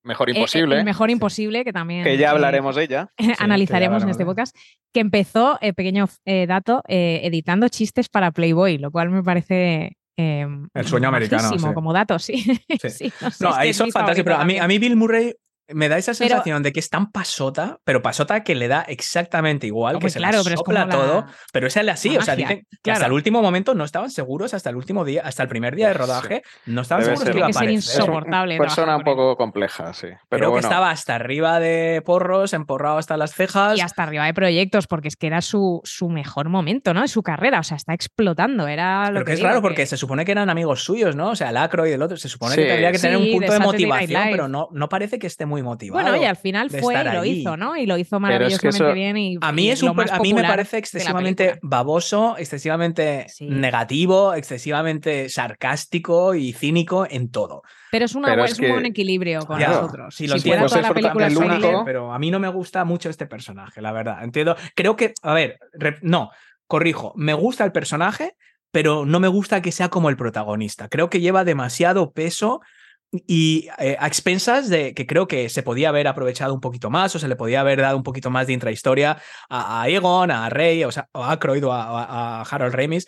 Speaker 4: Mejor
Speaker 5: Eh, eh,
Speaker 4: Imposible,
Speaker 5: el mejor imposible, que también
Speaker 4: que ya
Speaker 5: eh,
Speaker 4: hablaremos de ella.
Speaker 5: analizaremos en este podcast, que empezó, eh, pequeño eh, dato, eh, editando chistes para Playboy, lo cual me parece... eh,
Speaker 3: El sueño americano, sí.
Speaker 5: como dato, sí.
Speaker 3: Sí.
Speaker 5: Sí, no, sé,
Speaker 3: No, ahí son fantásticos, pero a mí, a mí Bill Murray me da esa
Speaker 5: Pero-
Speaker 3: sensación de que es tan pasota, pero pasota que le da exactamente igual, que se
Speaker 5: claro,
Speaker 3: la
Speaker 5: pero es
Speaker 3: sopla
Speaker 5: la-
Speaker 3: todo, pero es así,
Speaker 5: la
Speaker 3: o sea, dicen que hasta
Speaker 5: claro.
Speaker 3: el último momento no estaban seguros, hasta el último día, hasta el primer día de
Speaker 4: Sí.
Speaker 3: rodaje, no estaban
Speaker 4: Debe
Speaker 3: seguros
Speaker 4: ser-
Speaker 3: que iba a
Speaker 5: que
Speaker 3: aparecer.
Speaker 4: Es un-
Speaker 5: insoportable
Speaker 4: persona un
Speaker 5: él.
Speaker 4: poco compleja, sí. Pero
Speaker 3: Creo
Speaker 4: bueno,
Speaker 3: que estaba hasta arriba de porros, emporrado hasta las cejas.
Speaker 5: Y hasta arriba de proyectos, porque es que era su, su mejor momento, ¿no? Su carrera, o sea, está explotando. Era lo
Speaker 3: Pero que es
Speaker 5: digo,
Speaker 3: raro
Speaker 5: que-
Speaker 3: porque se supone que eran amigos suyos, ¿no? O sea, el Acro y el otro. Se supone que
Speaker 4: Sí.
Speaker 3: tendría que tener
Speaker 5: Sí,
Speaker 3: un
Speaker 5: de
Speaker 3: punto de, motivación, pero no, no parece que esté muy motivado.
Speaker 5: Bueno, y al final fue y lo
Speaker 3: allí.
Speaker 5: hizo, ¿no? Y lo hizo
Speaker 4: es que
Speaker 5: maravillosamente
Speaker 4: eso-
Speaker 5: bien. Y,
Speaker 3: A mí, es un a mí me parece excesivamente baboso, excesivamente
Speaker 5: Sí.
Speaker 3: negativo, excesivamente sarcástico y cínico en todo.
Speaker 5: Pero es, una,
Speaker 4: Pero es
Speaker 5: un buen equilibrio con
Speaker 3: Ya,
Speaker 5: nosotros.
Speaker 3: sí, lo
Speaker 5: si
Speaker 3: entiendo.
Speaker 5: toda la
Speaker 4: Pues es
Speaker 5: película
Speaker 4: el único-
Speaker 3: pero a mí no me gusta mucho este personaje, la verdad. Entiendo. Creo que, a ver, re- no, corrijo, me gusta el personaje, pero no me gusta que sea como el protagonista. Creo que lleva demasiado peso y eh, a expensas de que creo que se podía haber aprovechado un poquito más o se le podía haber dado un poquito más de intrahistoria a, Egon, a Rey, o sea, a Aykroyd o a, a- Harold Ramis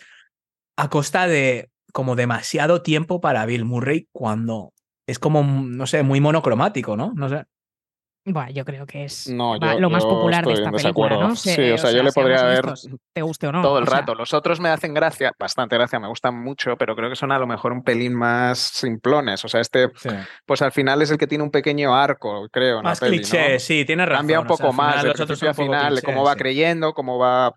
Speaker 3: a costa de como demasiado tiempo para Bill Murray cuando es como, no sé, muy monocromático, ¿no? No sé.
Speaker 5: Bueno, yo creo que es
Speaker 4: No,
Speaker 5: va-
Speaker 4: yo-
Speaker 5: lo más popular de esta película.
Speaker 4: Sí, o sea, yo le podría
Speaker 5: honestos, te guste o no.
Speaker 4: todo el
Speaker 5: o sea,
Speaker 4: rato. Los otros me hacen gracia, bastante gracia, me gustan mucho, pero creo que son a lo mejor un pelín más simplones. O sea, este, pues al final es el que tiene un pequeño arco, creo, en
Speaker 3: Más
Speaker 4: peli,
Speaker 3: cliché,
Speaker 4: ¿no?
Speaker 3: sí, tienes razón.
Speaker 4: Cambia un
Speaker 3: o sea,
Speaker 4: poco
Speaker 3: al final
Speaker 4: más de
Speaker 3: los otros
Speaker 4: principio a
Speaker 3: son un poco
Speaker 4: final, de
Speaker 3: cliché,
Speaker 4: cómo va
Speaker 3: sí.
Speaker 4: creyendo, cómo va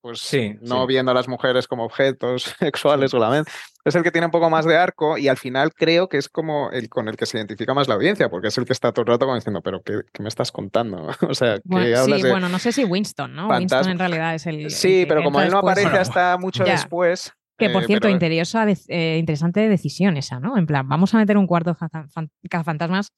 Speaker 4: pues
Speaker 3: Sí,
Speaker 4: no
Speaker 3: sí.
Speaker 4: viendo a las mujeres como objetos sexuales solamente. Es el que tiene un poco más de arco y al final creo que es como el con el que se identifica más la audiencia, porque es el que está todo el rato como diciendo, pero ¿qué, qué me estás contando? o sea, que
Speaker 5: bueno,
Speaker 4: hablas
Speaker 5: sí,
Speaker 4: de...
Speaker 5: bueno, no sé si Winston, ¿no?
Speaker 4: fantasma.
Speaker 5: Winston en realidad es el.
Speaker 4: Sí, pero como él no aparece
Speaker 3: Bueno,
Speaker 4: hasta mucho
Speaker 5: ya.
Speaker 4: después...
Speaker 5: Que por
Speaker 4: eh,
Speaker 5: cierto,
Speaker 4: pero-
Speaker 5: interesante, de- eh, interesante decisión esa, ¿no? En plan, vamos a meter un cuarto fan- cazafantasmas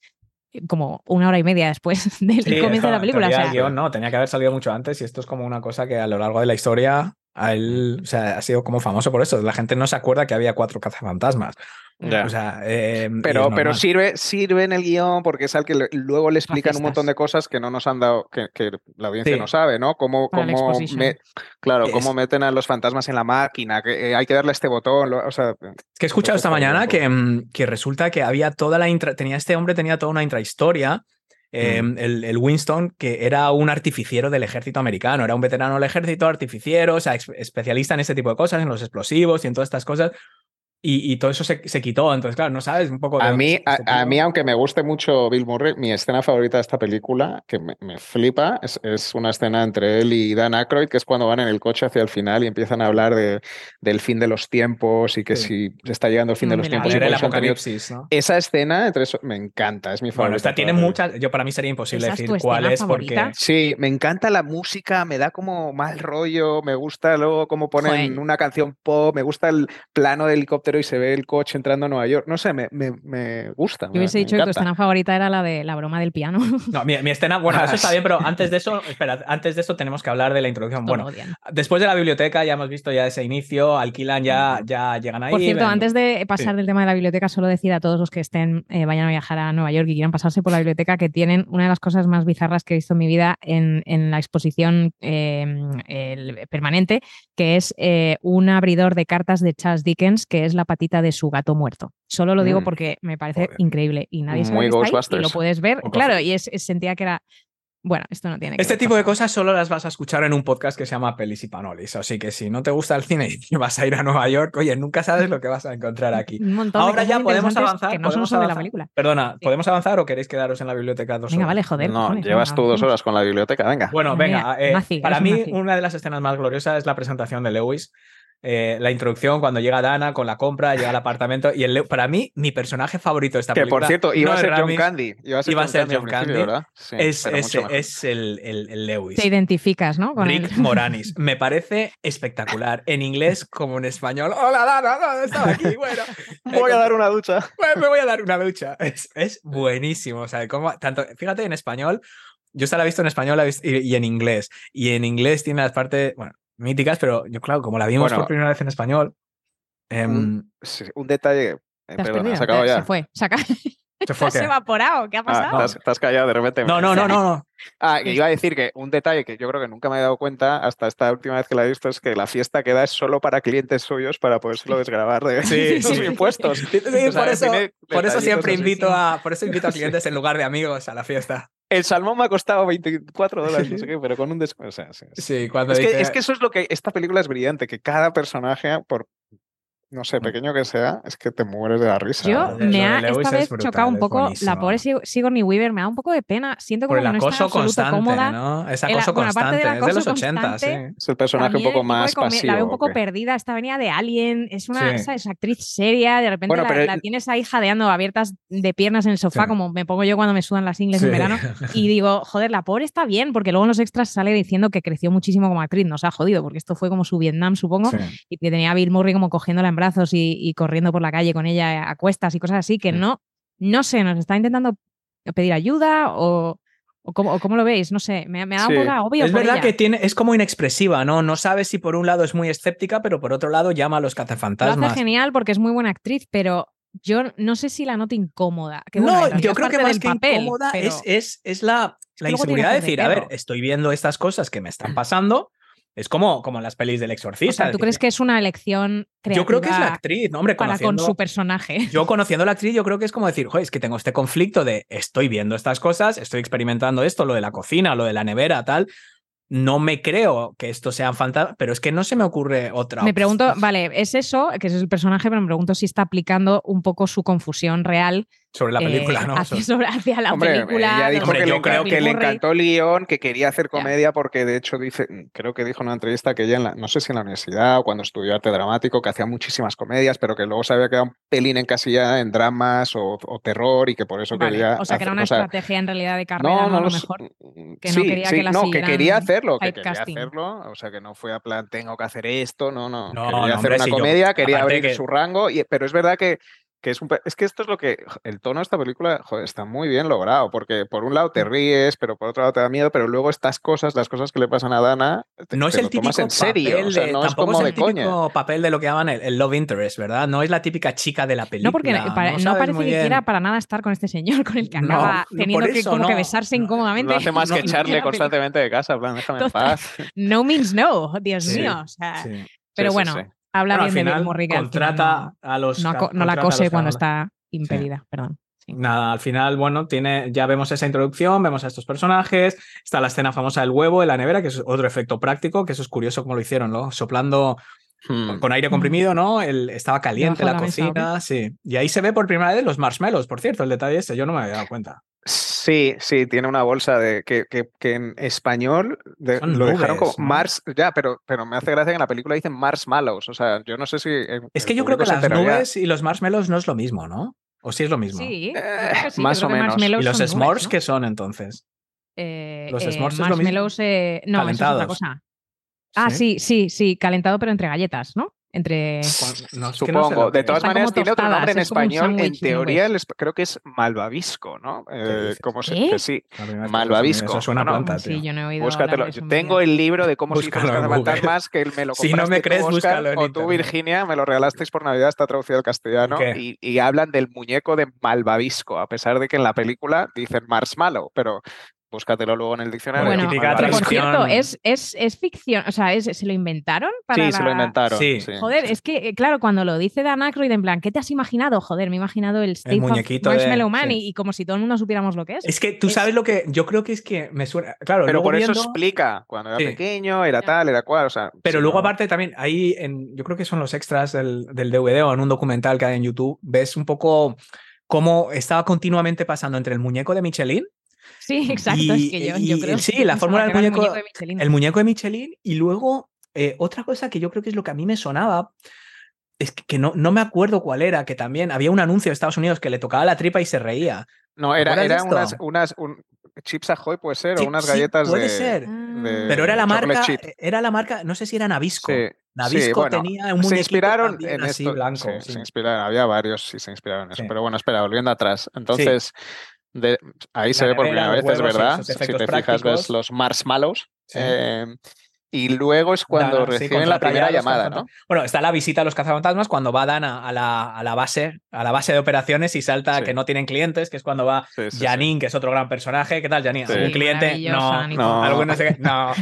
Speaker 5: como una hora y media después del
Speaker 3: Sí,
Speaker 5: comienzo de la película. O
Speaker 3: teoría,
Speaker 5: sea,
Speaker 3: el guion, no, tenía que haber salido mucho antes y esto es como una cosa que a lo largo de la historia a él, o sea, ha sido como famoso por eso. La gente no se acuerda que había cuatro cazafantasmas. O sea, eh,
Speaker 4: Pero, pero sirve, sirve en el guion porque es al que le- luego le explican un montón de cosas que no nos han dado, que, que la audiencia
Speaker 3: Sí.
Speaker 4: no sabe, ¿no? Cómo, cómo me- claro,
Speaker 3: Es-
Speaker 4: cómo meten a los fantasmas en la máquina, que eh, hay que darle a este botón, lo- o sea,
Speaker 3: que he escuchado esta
Speaker 4: Entonces,
Speaker 3: mañana
Speaker 4: joder,
Speaker 3: que, mm, que resulta que había toda la intra- tenía este hombre tenía toda una intrahistoria. Eh,
Speaker 4: Mm.
Speaker 3: el, el Winston, que era un artificiero del ejército americano, era un veterano del ejército, artificiero, o sea, especialista en este tipo de cosas, en los explosivos y en todas estas cosas. Y, y todo eso se, se quitó. Entonces, claro, no sabes un poco. de
Speaker 4: A mí,
Speaker 3: es
Speaker 4: a, a mí, aunque me guste mucho Bill Murray, mi escena favorita de esta película, que me, me flipa, es, es una escena entre él y Dan Aykroyd, que es cuando van en el coche hacia el final y empiezan a hablar de, del fin de los tiempos y que
Speaker 3: Sí.
Speaker 4: si está llegando el fin de
Speaker 5: Mm,
Speaker 4: los tiempos. y
Speaker 3: el
Speaker 4: tenido-
Speaker 3: apocalipsis, ¿no?
Speaker 4: Esa escena, entre eso, me encanta, es mi favorita.
Speaker 3: Bueno, esta tiene muchas. Yo para mí sería imposible
Speaker 5: ¿Esa es
Speaker 3: decir
Speaker 5: tu
Speaker 3: cuál es porque.
Speaker 4: Sí, me encanta la música, me da como mal rollo, me gusta luego cómo ponen
Speaker 5: Joder.
Speaker 4: una canción pop, me gusta el plano de helicóptero y se ve el coche entrando a Nueva York, no sé, me, me, me gusta.
Speaker 5: yo hubiese
Speaker 4: me
Speaker 5: dicho que tu escena favorita era la de la broma del piano.
Speaker 3: No, mi, mi escena, bueno, eso está bien, pero antes de eso, espera, antes de eso tenemos que hablar de la introducción.
Speaker 5: Esto
Speaker 3: Bueno,
Speaker 5: odian.
Speaker 3: después de la biblioteca ya hemos visto ya ese inicio, alquilan ya, ya llegan ahí.
Speaker 5: Por cierto,
Speaker 3: ven-
Speaker 5: antes de pasar
Speaker 3: Sí.
Speaker 5: del tema de la biblioteca, solo decir a todos los que estén, eh, vayan a viajar a Nueva York y quieran pasarse por la biblioteca, que tienen una de las cosas más bizarras que he visto en mi vida en, en la exposición eh, el- permanente, que es eh, un abridor de cartas de Charles Dickens, que es la patita de su gato muerto. Solo lo digo
Speaker 4: Mm.
Speaker 5: porque me parece
Speaker 3: Joder.
Speaker 5: increíble y nadie sabe
Speaker 4: Muy
Speaker 5: que está ahí y lo puedes ver. Claro, y es, es- sentía que era Bueno, esto no tiene que
Speaker 3: Este
Speaker 5: ver
Speaker 3: tipo de cosas solo las vas a escuchar en un podcast que se llama Pelis y Panolis. Así que si no te gusta el cine y vas a ir a Nueva York, oye, nunca sabes lo que vas a encontrar aquí.
Speaker 5: Un montón de
Speaker 3: Ahora
Speaker 5: cosas
Speaker 3: ya podemos avanzar.
Speaker 5: Que no son la película.
Speaker 3: Perdona, ¿podemos avanzar o queréis quedaros en la biblioteca dos
Speaker 5: Venga,
Speaker 3: horas?
Speaker 5: vale, joder.
Speaker 4: no, llevas
Speaker 5: venga,
Speaker 4: tú dos horas con la biblioteca, venga.
Speaker 3: Bueno, venga. eh,
Speaker 5: nazi,
Speaker 3: para mí,
Speaker 5: nazi.
Speaker 3: una de las escenas más gloriosas es la presentación de Lewis. Eh, la introducción cuando llega Dana con la compra, llega al apartamento y el para mí mi personaje favorito de esta
Speaker 4: que
Speaker 3: película
Speaker 4: por cierto, iba
Speaker 3: no
Speaker 4: a ser John Candy. Iba a ser
Speaker 3: iba a
Speaker 4: John
Speaker 3: ser
Speaker 4: Candy al
Speaker 3: John
Speaker 4: principio,
Speaker 3: Candy.
Speaker 4: ¿verdad? Sí,
Speaker 3: es, es- el, el- el Lewis.
Speaker 5: Te identificas, ¿no? Con
Speaker 3: Rick
Speaker 5: él.
Speaker 3: Moranis. Me parece espectacular. En inglés como en español. Hola, Dana, ¿dónde estaba aquí? Bueno,
Speaker 4: Voy a dar una ducha.
Speaker 3: Me voy a dar una ducha. Es, es buenísimo. O sea, como, tanto, fíjate, en español, yo esta la he visto en español y en inglés. Y en inglés tiene las partes, bueno, míticas, pero yo, claro, como la vimos
Speaker 4: Bueno.
Speaker 3: por primera vez en español, em,
Speaker 4: Un, detalle. eh, perdona, se acabó
Speaker 5: te-
Speaker 4: ya.
Speaker 5: Se fue. Se, acaba-
Speaker 3: se fue
Speaker 5: has evaporado. ¿Qué ha
Speaker 4: Ah,
Speaker 5: pasado?
Speaker 4: te, has, te has callado de repente.
Speaker 3: No, no, no, no, no.
Speaker 4: Ah, iba a decir que un detalle que yo creo que nunca me he dado cuenta hasta esta última vez que la he visto es que la fiesta que da es solo para clientes suyos para podérselo desgravar de
Speaker 3: Sí,
Speaker 4: sus
Speaker 3: sí.
Speaker 4: impuestos.
Speaker 3: Sí,
Speaker 4: O sea,
Speaker 3: por, eso, por siempre
Speaker 4: así.
Speaker 3: invito a, por eso invito a clientes en lugar de amigos a la fiesta.
Speaker 4: El salmón me ha costado 24 dólares, no sé qué, pero con un descuento. O sea, sí, sí.
Speaker 3: Sí, cuando
Speaker 4: Es, que, es que eso es lo que esta película es brillante, que cada personaje, por no sé, pequeño que sea, es que te mueres de la risa.
Speaker 5: Yo me ha esta
Speaker 3: es
Speaker 5: vez
Speaker 3: brutal,
Speaker 5: chocado un poco la pobre Sig- Sigourney Weaver, me da un poco de pena. Siento
Speaker 3: por
Speaker 5: como
Speaker 3: el
Speaker 5: que no
Speaker 3: acoso constante,
Speaker 5: cómoda.
Speaker 3: ¿no? Es
Speaker 5: El-
Speaker 3: acoso constante,
Speaker 5: del
Speaker 3: es de los
Speaker 5: acoso
Speaker 3: 80,
Speaker 5: constante,
Speaker 3: sí.
Speaker 4: Es el personaje un poco más
Speaker 5: come-
Speaker 4: pasivo.
Speaker 5: La veo un
Speaker 4: ¿o
Speaker 5: poco perdida. Esta venía de Alien. Es una actriz seria. De repente
Speaker 4: Bueno,
Speaker 5: la, la tienes ahí jadeando, abiertas de piernas en el sofá,
Speaker 3: Sí.
Speaker 5: como me pongo yo cuando me sudan las ingles en verano. Y digo, joder, la pobre está bien, porque luego en los extras sale diciendo que creció muchísimo como actriz. Nos ha jodido, porque esto fue como su Vietnam, supongo.
Speaker 3: Sí.
Speaker 5: Y que tenía a Bill Murray como cogiéndola en brazos y, y corriendo por la calle con ella a cuestas y cosas así, que no, no sé, nos está intentando pedir ayuda o, o, cómo, o cómo lo veis, no sé, me, me
Speaker 4: Sí.
Speaker 5: un poco obvio.
Speaker 3: Es verdad que tiene, es como inexpresiva, ¿no? No sabes si por un lado es muy escéptica, pero por otro lado llama a los
Speaker 5: Lo hace
Speaker 3: cazafantasmas.
Speaker 5: genial porque es muy buena actriz, pero yo no sé si la noto incómoda. que bueno, en
Speaker 3: no, yo creo que más que
Speaker 5: papel,
Speaker 3: incómoda
Speaker 5: pero-
Speaker 3: es, es, es la, la inseguridad de decir, a ver, estoy viendo estas cosas que me están pasando. Es como, como en las pelis del
Speaker 5: O
Speaker 3: exorcista.
Speaker 5: sea, ¿tú
Speaker 3: es
Speaker 5: crees que es una elección creativa
Speaker 3: Yo creo que es la actriz, ¿no? Hombre,
Speaker 5: para con su personaje?
Speaker 3: yo conociendo a la actriz, yo creo que es como decir, joder, es que tengo este conflicto de estoy viendo estas cosas, estoy experimentando esto, lo de la cocina, lo de la nevera, tal. No me creo que esto sea fantasma, pero es que no se me ocurre otra.
Speaker 5: Me pregunto, vale, es eso, que es el personaje, pero me pregunto si está aplicando un poco su confusión real
Speaker 3: sobre la película,
Speaker 5: eh,
Speaker 3: ¿no?
Speaker 5: hacia,
Speaker 3: Sobre-
Speaker 5: hacia la
Speaker 4: Hombre,
Speaker 5: película.
Speaker 4: ella dijo
Speaker 3: Hombre,
Speaker 4: que,
Speaker 3: yo
Speaker 4: le,
Speaker 3: creo
Speaker 4: que le encantó el guion, que quería hacer comedia, porque de hecho dice, creo que dijo en una entrevista que ella, en la- no sé si en la universidad o cuando estudió arte dramático, que hacía muchísimas comedias, pero que luego se había quedado un pelín encasillada en dramas o, o terror y que por eso
Speaker 5: Vale,
Speaker 4: quería.
Speaker 5: o sea, que era una
Speaker 4: o sea,
Speaker 5: estrategia en realidad de carrera,
Speaker 4: no,
Speaker 5: ¿no?
Speaker 4: no
Speaker 5: A lo mejor.
Speaker 4: Que
Speaker 5: no quería que la
Speaker 4: no, que quería hacerlo, que quería
Speaker 5: typecasting.
Speaker 4: hacerlo, o sea, que no fue a plan, tengo que hacer esto, no, no,
Speaker 3: No,
Speaker 4: quería
Speaker 3: no,
Speaker 4: hacer
Speaker 3: hombre,
Speaker 4: una
Speaker 3: sí, yo-
Speaker 4: comedia, quería abrir
Speaker 3: que-
Speaker 4: su rango, y, pero es verdad que, que es un, es que esto es lo que, el tono de esta película, joder, está muy bien logrado, porque por un lado te ríes, pero por otro lado te da miedo, pero luego estas cosas, las cosas que le pasan a Dana, te,
Speaker 3: No es
Speaker 4: te
Speaker 3: el
Speaker 4: lo
Speaker 3: típico
Speaker 4: tomas en serio,
Speaker 3: papel
Speaker 4: o sea,
Speaker 3: de,
Speaker 4: no es
Speaker 3: tampoco
Speaker 4: como
Speaker 3: es
Speaker 4: de
Speaker 3: el
Speaker 4: coña.
Speaker 3: típico papel de lo que llaman el, el love interest, ¿verdad? No es la típica chica de la película.
Speaker 5: No, porque para- no,
Speaker 3: sabes
Speaker 5: parece que quiera para nada estar con este señor, con el que
Speaker 3: No,
Speaker 5: acaba
Speaker 3: no,
Speaker 5: teniendo que,
Speaker 3: eso
Speaker 5: como que
Speaker 3: no.
Speaker 5: besarse
Speaker 3: No,
Speaker 5: incómodamente.
Speaker 4: No hace más
Speaker 5: No,
Speaker 4: que
Speaker 5: no
Speaker 4: echarle constantemente de casa, plan, déjame en paz.
Speaker 5: No means no, Dios
Speaker 3: Sí,
Speaker 5: mío. O sea,
Speaker 3: Sí.
Speaker 5: pero
Speaker 4: sí,
Speaker 5: bueno,
Speaker 4: sí.
Speaker 5: Habla
Speaker 3: Bueno,
Speaker 5: bien de
Speaker 3: final contrata a los.
Speaker 5: no, no, no la cose cuando está impedida, perdón. Sí.
Speaker 3: Nada, al final, bueno, tiene, ya vemos esa introducción, vemos a estos personajes, está la escena famosa del huevo en la nevera, que es otro efecto práctico, que eso es curioso como lo hicieron, ¿no? Soplando
Speaker 4: Hmm.
Speaker 3: con aire comprimido, ¿no? El, estaba caliente la,
Speaker 5: de la mesa, ¿o
Speaker 3: cocina, sí. Y ahí se ve por primera vez los marshmallows, por cierto, el detalle ese, yo no me había dado cuenta.
Speaker 4: Sí, sí, tiene una bolsa de que, que, que en español de-
Speaker 3: Son
Speaker 4: lo dejaron como. Mars, ya, pero, pero me hace gracia que en la película dicen marshmallows. O sea, yo no sé si. el-
Speaker 3: Es que yo creo que las
Speaker 4: enteraría.
Speaker 3: nubes y los marshmallows no es lo mismo, ¿no? ¿O sí es lo mismo?
Speaker 5: Sí,
Speaker 4: Eh,
Speaker 5: sí,
Speaker 4: más o menos.
Speaker 5: marshmallows
Speaker 3: ¿Y los s'mores
Speaker 5: nubes, ¿no?
Speaker 3: qué son entonces?
Speaker 5: Eh,
Speaker 3: los
Speaker 5: eh,
Speaker 3: s'mores es lo mismo?
Speaker 5: marshmallows, eh, no, eso es otra
Speaker 3: Calentados.
Speaker 5: cosa. Ah, sí, sí, sí, calentado, pero entre galletas, ¿no? Entre.
Speaker 3: No, no
Speaker 4: Supongo. de todas maneras, tiene otro nombre en
Speaker 5: es
Speaker 4: español. En teoría, creo que es malvavisco, ¿no? Eh, como se, que sí. Malvavisco.
Speaker 3: Eso suena planta,
Speaker 5: sí, yo no he oído
Speaker 4: Búscatelo. Yo tengo el libro de cómo
Speaker 3: Búscalo
Speaker 4: se hizo fantasmas que me lo
Speaker 3: Si no
Speaker 4: compraste
Speaker 3: me
Speaker 4: tú,
Speaker 3: crees,
Speaker 4: Óscar,
Speaker 3: búscalo en
Speaker 4: o tú. Virginia, me lo regalasteis por Navidad, está traducido al castellano. Y, y hablan del muñeco de Malvavisco, a pesar de que en la película dicen marshmallow, pero Búscatelo luego en el diccionario.
Speaker 5: Bueno, que por
Speaker 3: traducción.
Speaker 5: cierto, es, es, es ficción, o sea, es- ¿se lo inventaron? Para
Speaker 4: sí, se lo inventaron.
Speaker 3: Sí.
Speaker 4: sí.
Speaker 5: Joder, es que, eh, claro, cuando lo dice Dan Aykroyd en plan, ¿qué te has imaginado? Joder, me he imaginado el State of
Speaker 3: muñequito de-
Speaker 5: Marshmallow Man
Speaker 3: sí.
Speaker 5: y, y como si todo el mundo supiéramos lo que es.
Speaker 3: Es que tú
Speaker 5: Es-
Speaker 3: sabes lo que. Yo creo que es que me suena. Claro,
Speaker 4: Pero
Speaker 3: luego
Speaker 4: por eso
Speaker 3: viendo-
Speaker 4: explica, cuando era
Speaker 3: Sí.
Speaker 4: pequeño, era tal, era cual, o sea...
Speaker 3: Pero luego,
Speaker 4: no-
Speaker 3: aparte, también ahí, en, yo creo que son los extras del, del DVD o en un documental que hay en YouTube, ves un poco cómo estaba continuamente pasando entre el muñeco de Michelin,
Speaker 5: Sí, exacto,
Speaker 3: y-
Speaker 5: es que yo,
Speaker 3: y-
Speaker 5: yo creo
Speaker 3: sí,
Speaker 5: que
Speaker 3: la fórmula del
Speaker 5: el
Speaker 3: muñeco-
Speaker 5: de Michelin.
Speaker 3: el muñeco de Michelin, y luego eh, otra cosa que yo creo que es lo que a mí me sonaba. Es que, que no, no me acuerdo cuál era, que también había un anuncio de Estados Unidos que le tocaba la tripa y se reía.
Speaker 4: No, era, era unas, unas un- chips Ahoy puede ser,
Speaker 3: Sí,
Speaker 4: o unas
Speaker 3: sí,
Speaker 4: galletas
Speaker 3: puede
Speaker 4: de...
Speaker 3: ser.
Speaker 4: de
Speaker 3: Pero era la marca,
Speaker 4: chip.
Speaker 3: era la marca, no sé si era Nabisco.
Speaker 4: Sí,
Speaker 3: Nabisco
Speaker 4: sí, bueno,
Speaker 3: tenía un
Speaker 4: se inspiraron en
Speaker 3: así
Speaker 4: esto.
Speaker 3: blanco.
Speaker 4: sí,
Speaker 3: sí.
Speaker 4: Se inspiraron, había varios, sí, se inspiraron en eso.
Speaker 3: Sí.
Speaker 4: Pero bueno, espera, volviendo atrás. Entonces, de, ahí se ve por primera vez, es verdad. Si te fijas,
Speaker 3: prácticos.
Speaker 4: ves los marshmallows.
Speaker 3: Sí.
Speaker 4: eh, y luego es cuando
Speaker 3: Dana, sí,
Speaker 4: reciben la primera llamada, ¿no?
Speaker 3: Bueno, está la visita a los cazafantasmas cuando va Dana a la, a la base, a la base de operaciones y salta
Speaker 4: Sí.
Speaker 3: que no tienen clientes, que es cuando va
Speaker 4: Sí, sí, sí.
Speaker 3: Janine, que es otro gran personaje. ¿Qué tal, Janine?
Speaker 4: Sí.
Speaker 3: ¿Algún
Speaker 5: Sí,
Speaker 3: cliente? No,
Speaker 4: no.
Speaker 3: Algún no sé qué. No,